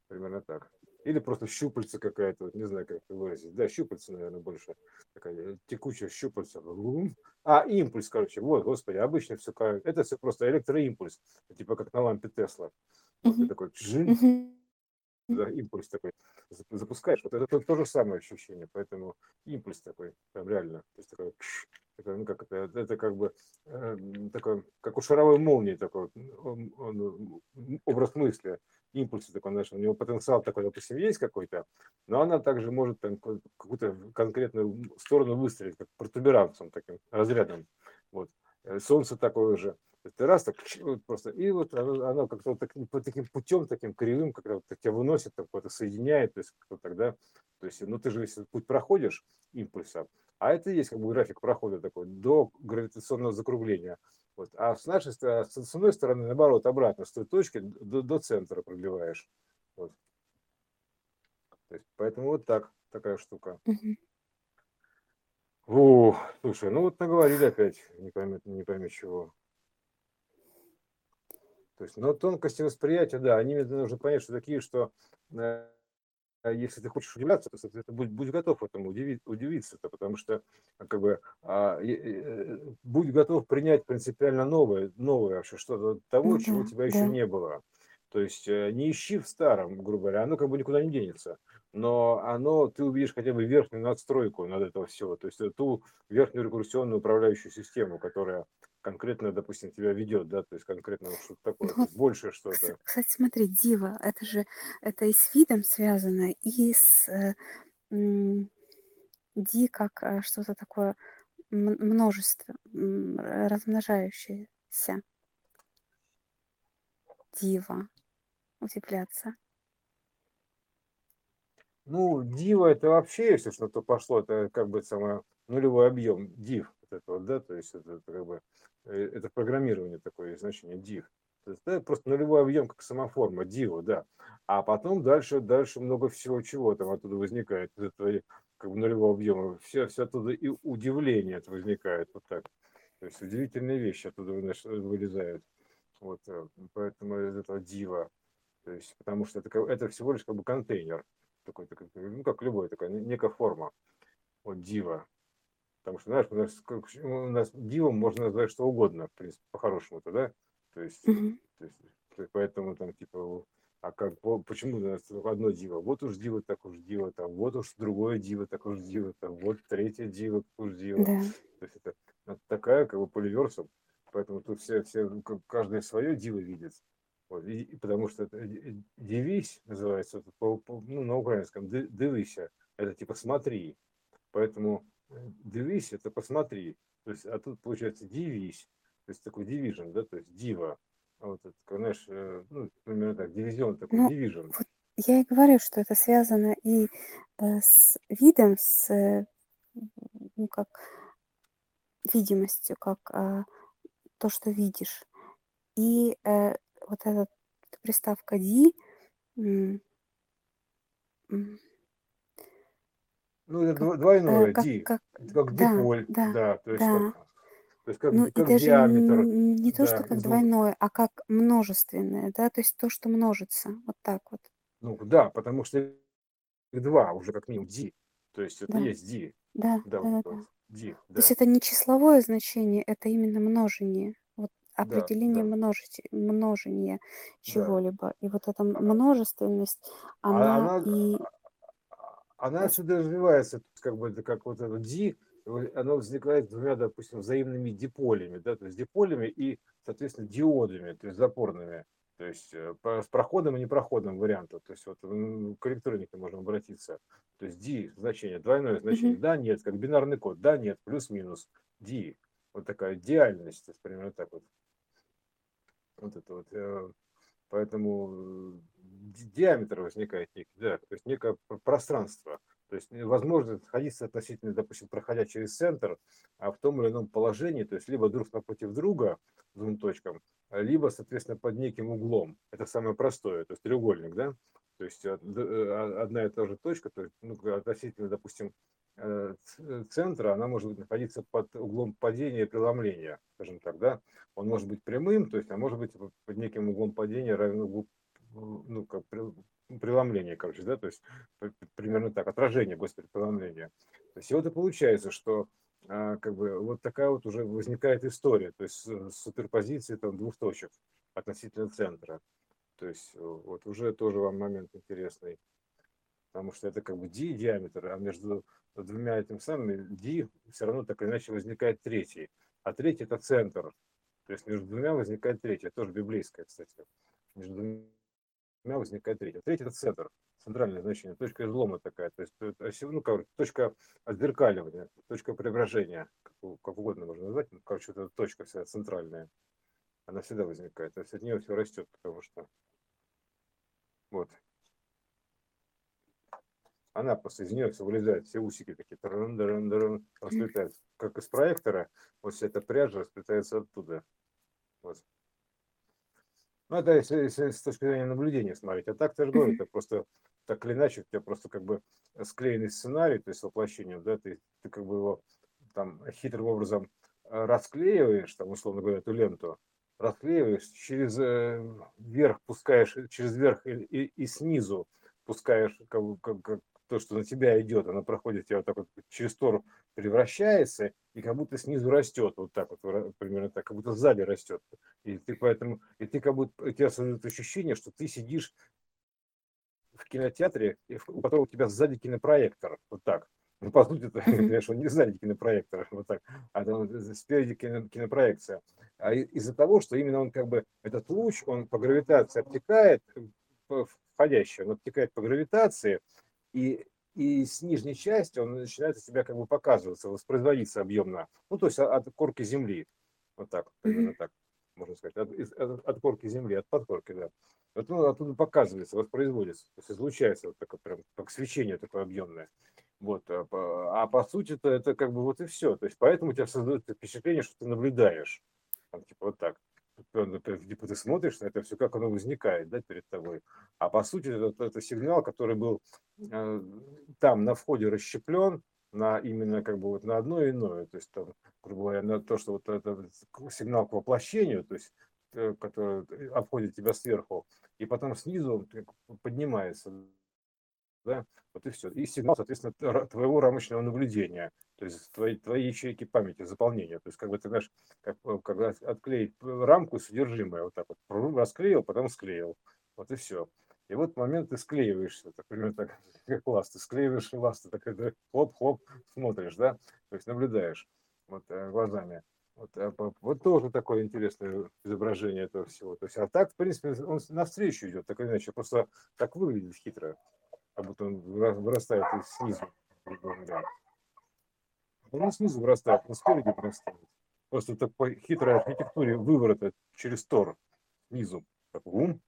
примерно так. Или просто щупальца какая-то, вот, не знаю, как это выразить. Да, щупальца, наверное, больше. Такая э, текучая щупальца. А, импульс, короче. Вот, господи, обычно все, это все просто электроимпульс. Типа как на лампе Тесла. Вот Мгм. такой джин, да, импульс такой зап- запускаешь. Вот это то, то же самое ощущение. Поэтому импульс такой, прям реально. То есть такой, такой, ну как это, это как бы э, такой, как у шаровой молнии такой он- он, образ мысли. Импульс такой, знаешь, у него потенциал такой, допустим, есть какой-то, но она также может там, ка- какую-то конкретную сторону выстрелить, как протуберанцем таким, разрядом. Вот. Э, Солнце такое же. Ты раз так просто, и вот оно, оно как-то вот так, по таким путем, таким кривым, как вот тебя выносит, вот соединяет, то есть как тогда, то есть, ну ты же если путь проходишь импульса, а это есть как бы график прохода такой до гравитационного закругления. Вот. А с нашей стороны, с одной стороны, наоборот, обратно, с той точки до, до центра продлеваешь. Вот. То есть, поэтому вот так, такая штука. Мгм. О, слушай, ну вот наговорили опять, не пойми, не пойми чего. То есть, но тонкости восприятия, да, они мне нужно понять, что такие, что э, если ты хочешь удивляться, то, соответственно, будь, будь готов этому удиви, удивиться, -то, потому что а, как бы а, э, э, будь готов принять принципиально новое, новое вообще что-то того, Ну чего у да, тебя еще да. не было. То есть э, не ищи в старом, грубо говоря, оно как бы никуда не денется. Но оно, ты увидишь хотя бы верхнюю надстройку над этого всего. То есть ту верхнюю рекурсионную управляющую систему, которая конкретно, допустим, тебя ведет, да, то есть конкретно что-то такое, Ну кс- что-то. кстати, смотри, дива, это же, это и с видом связано, и с э, м, ди как э, что-то такое множество, размножающееся. Дива, удивляться. Ну, дива это вообще, если что-то пошло, это как бы самое нулевой объем div, вот это вот, да, то есть это, это как бы это программирование такое значение div. То есть, да, просто нулевой объем как самоформа дива, да. А потом дальше, дальше много всего чего там оттуда возникает, из этого как бы нулевого объема, все, все оттуда и удивление это возникает, вот так. То есть удивительные вещи оттуда вылезают. Вот, э, поэтому из этого дива. То есть, потому что это, это всего лишь как бы контейнер такой, такой, ну, как любой, такая не- некая форма. Вот дива. Потому что, знаешь, у нас, у нас дивом можно назвать что угодно, в принципе, по-хорошему-то, да? То есть, Мгм. то есть, то есть поэтому там, типа, а как, по- почему у нас одно диво? Вот уж диво, так уж диво, там, вот уж другое диво, так уж диво, там, вот третье диво, так уж диво. Да. То есть это, это такая, как бы, поливерсум. Поэтому тут все, все, ну, каждое свое диво видит. Вот, и, и потому что это ди- дивись называется по, по- ну, на украинском, ди- дивися, это типа смотри. Поэтому э, дивись это посмотри. То есть, а тут получается дивись. То есть такой division, да, то есть дива. Вот это, знаешь, э, ну, примерно так, дивизион такой, Ну, division. вот я и говорю, что это связано и э, с видом, с, э, ну, как видимостью, как а, то, что видишь. И э, вот эта приставка ди, Ну, это как, дво- э, двойное, как, ди, как, как да, диполь, да, да, то есть да. как, то есть как, Ну и как даже диаметр, не то, что да, как из двух, двойное, а как множественное, да, то есть то, что множится, вот так вот, ну, да, потому что два уже как минимум ди, то есть это да, есть ди, да, да, да, вот да, это да. То есть да, это не числовое значение, это именно множение. Вот да, определение да, множить, множения да. чего-либо. И вот эта А множественность, а она она, и... она отсюда развивается, как бы это как вот это э, оно возникает двумя, допустим, взаимными диполями, да, то есть диполями и, соответственно, диодами, то есть запорными, то есть э, по- с проходом и непроходным вариантом. То есть вот к электронике можем обратиться. То есть D значение, двойное значение, Мгм, да, нет, как бинарный код, да, нет, плюс-минус, D. Вот такая есть примерно так вот. Вот это вот. Поэтому э, ди- диаметр возникает некий, да, то есть некое пр- пространство. То есть э, возможно находиться относительно, допустим, проходя через центр, а в том или ином положении, то есть либо друг напротив друга двум точкам, а либо, соответственно, под неким углом. Это самое простое, то есть треугольник, да? То есть э, э, одна и та же точка, то есть ну, относительно, допустим, центра, она может находиться под углом падения и преломления, скажем так, да? Он может быть прямым, то есть, а может быть под неким углом падения равен углу, ну, как преломления, короче, да, то есть примерно так, отражение, господи, преломления. То есть вот и получается, что а, как бы вот такая вот уже возникает история, то есть с- суперпозиции там двух точек относительно центра. То есть э, вот уже тоже вам момент интересный, потому что это как бы d диаметр, а между двумя этим самыми d все равно так или иначе возникает третий. А третий это центр, то есть между двумя возникает третье, тоже библейское, кстати. Между двумя возникает третье. Третье – это центр, центральное значение, точка излома такая, то есть это, ну, как, точка отзеркаливания, точка преображения, как, как угодно можно назвать, ну, короче, это точка вся центральная, она всегда возникает, то есть от нее все растет, потому что. Вот, она просто из нее все вылезает, все усики такие, расплетаются, как из проектора, вот вся эта пряжа расплетается оттуда. Вот. Ну, это если, если с точки зрения наблюдения смотреть. А так, ты же говорю, это просто так или иначе, у тебя просто как бы склеенный сценарий, то есть воплощение, да, ты, ты как бы его там хитрым образом э, расклеиваешь, там, условно говоря, эту ленту, расклеиваешь, через э, верх пускаешь, через верх и, и, и снизу пускаешь как, как, как то, что на тебя идет, оно проходит тебя вот так вот через тор превращается, и как будто снизу растет, вот так вот, примерно так, как будто сзади растет. И ты поэтому, и ты как будто, у тебя создает ощущение, что ты сидишь в кинотеатре, у которого у тебя сзади кинопроектор, вот так. Ну, по сути, это, <laughs> конечно, не сзади кинопроектор, вот так, а там спереди кино- кинопроекция. А из-за того, что именно он как бы, этот луч, он по гравитации обтекает, э, входящий, он обтекает по гравитации, и, и с нижней части он начинает из себя как бы показываться, воспроизводиться объемно. Ну, то есть от корки Земли. Вот так, примерно так, можно сказать. От, от, от корки Земли, от подкорки, да. Вот он оттуда показывается, воспроизводится, то есть излучается вот такое прям, как свечение такое объемное. Вот, а по, а по сути-то это как бы вот и все. То есть поэтому у тебя создается впечатление, что ты наблюдаешь. Там, типа вот так. Э, ты- Типа ты смотришь на это все, как оно возникает да, перед тобой. А по сути это, это сигнал, который был э, там на входе расщеплен на именно как бы вот на одно иное. То есть там, грубо говоря, на то, что вот это сигнал к воплощению, то есть э, который обходит тебя сверху, и потом снизу бы поднимается, да, вот и все. И сигнал, соответственно, твоего рамочного наблюдения, то есть твои, твои ячейки памяти, заполнения. То есть, как бы ты знаешь, как, э, когда отклеить рамку содержимое, вот так вот, расклеил, потом склеил. Вот и все. И вот момент ты склеиваешься, так, примерно так, <laughs> как ласт, ты склеиваешь ласты, так это хлоп-хлоп, смотришь, да, то есть наблюдаешь вот э, глазами. Вот, по- вот тоже такое интересное изображение этого всего. То есть, а так, в принципе, он навстречу идет, так или иначе, просто так выглядит хитро как будто он выра- вырастает из снизу. говоря. Он снизу вырастает, он спереди вырастает. Просто так по хитрой архитектуре выворота через тор снизу. Так, ум.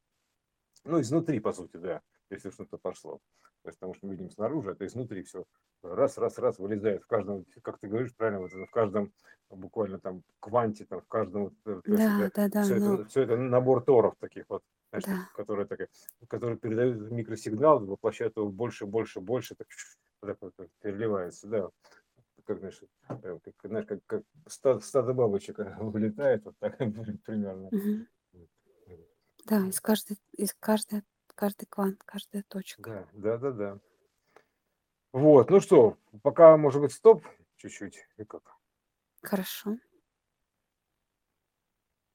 Ну, изнутри, по сути, да, если что-то пошло. То есть, потому что мы видим снаружи, это изнутри все раз, раз, раз вылезает в каждом, как ты говоришь правильно, вот это в каждом буквально там кванте, там в каждом, э, Да, это, да, да, все, ну, это, все это набор торов таких вот, знаешь, да. которые, так, которые передают микросигнал, воплощают его больше, больше, больше, так, так вот переливается, да. Как, знаешь, как, знаешь, как, как стадо, стадо бабочек <laughs> вылетает, вот так <laughs> примерно. Да, из каждой, из каждой, каждый квант, каждая точка. Да, да, да, да. Вот, ну что, пока, может быть, стоп, чуть-чуть, и как. Хорошо.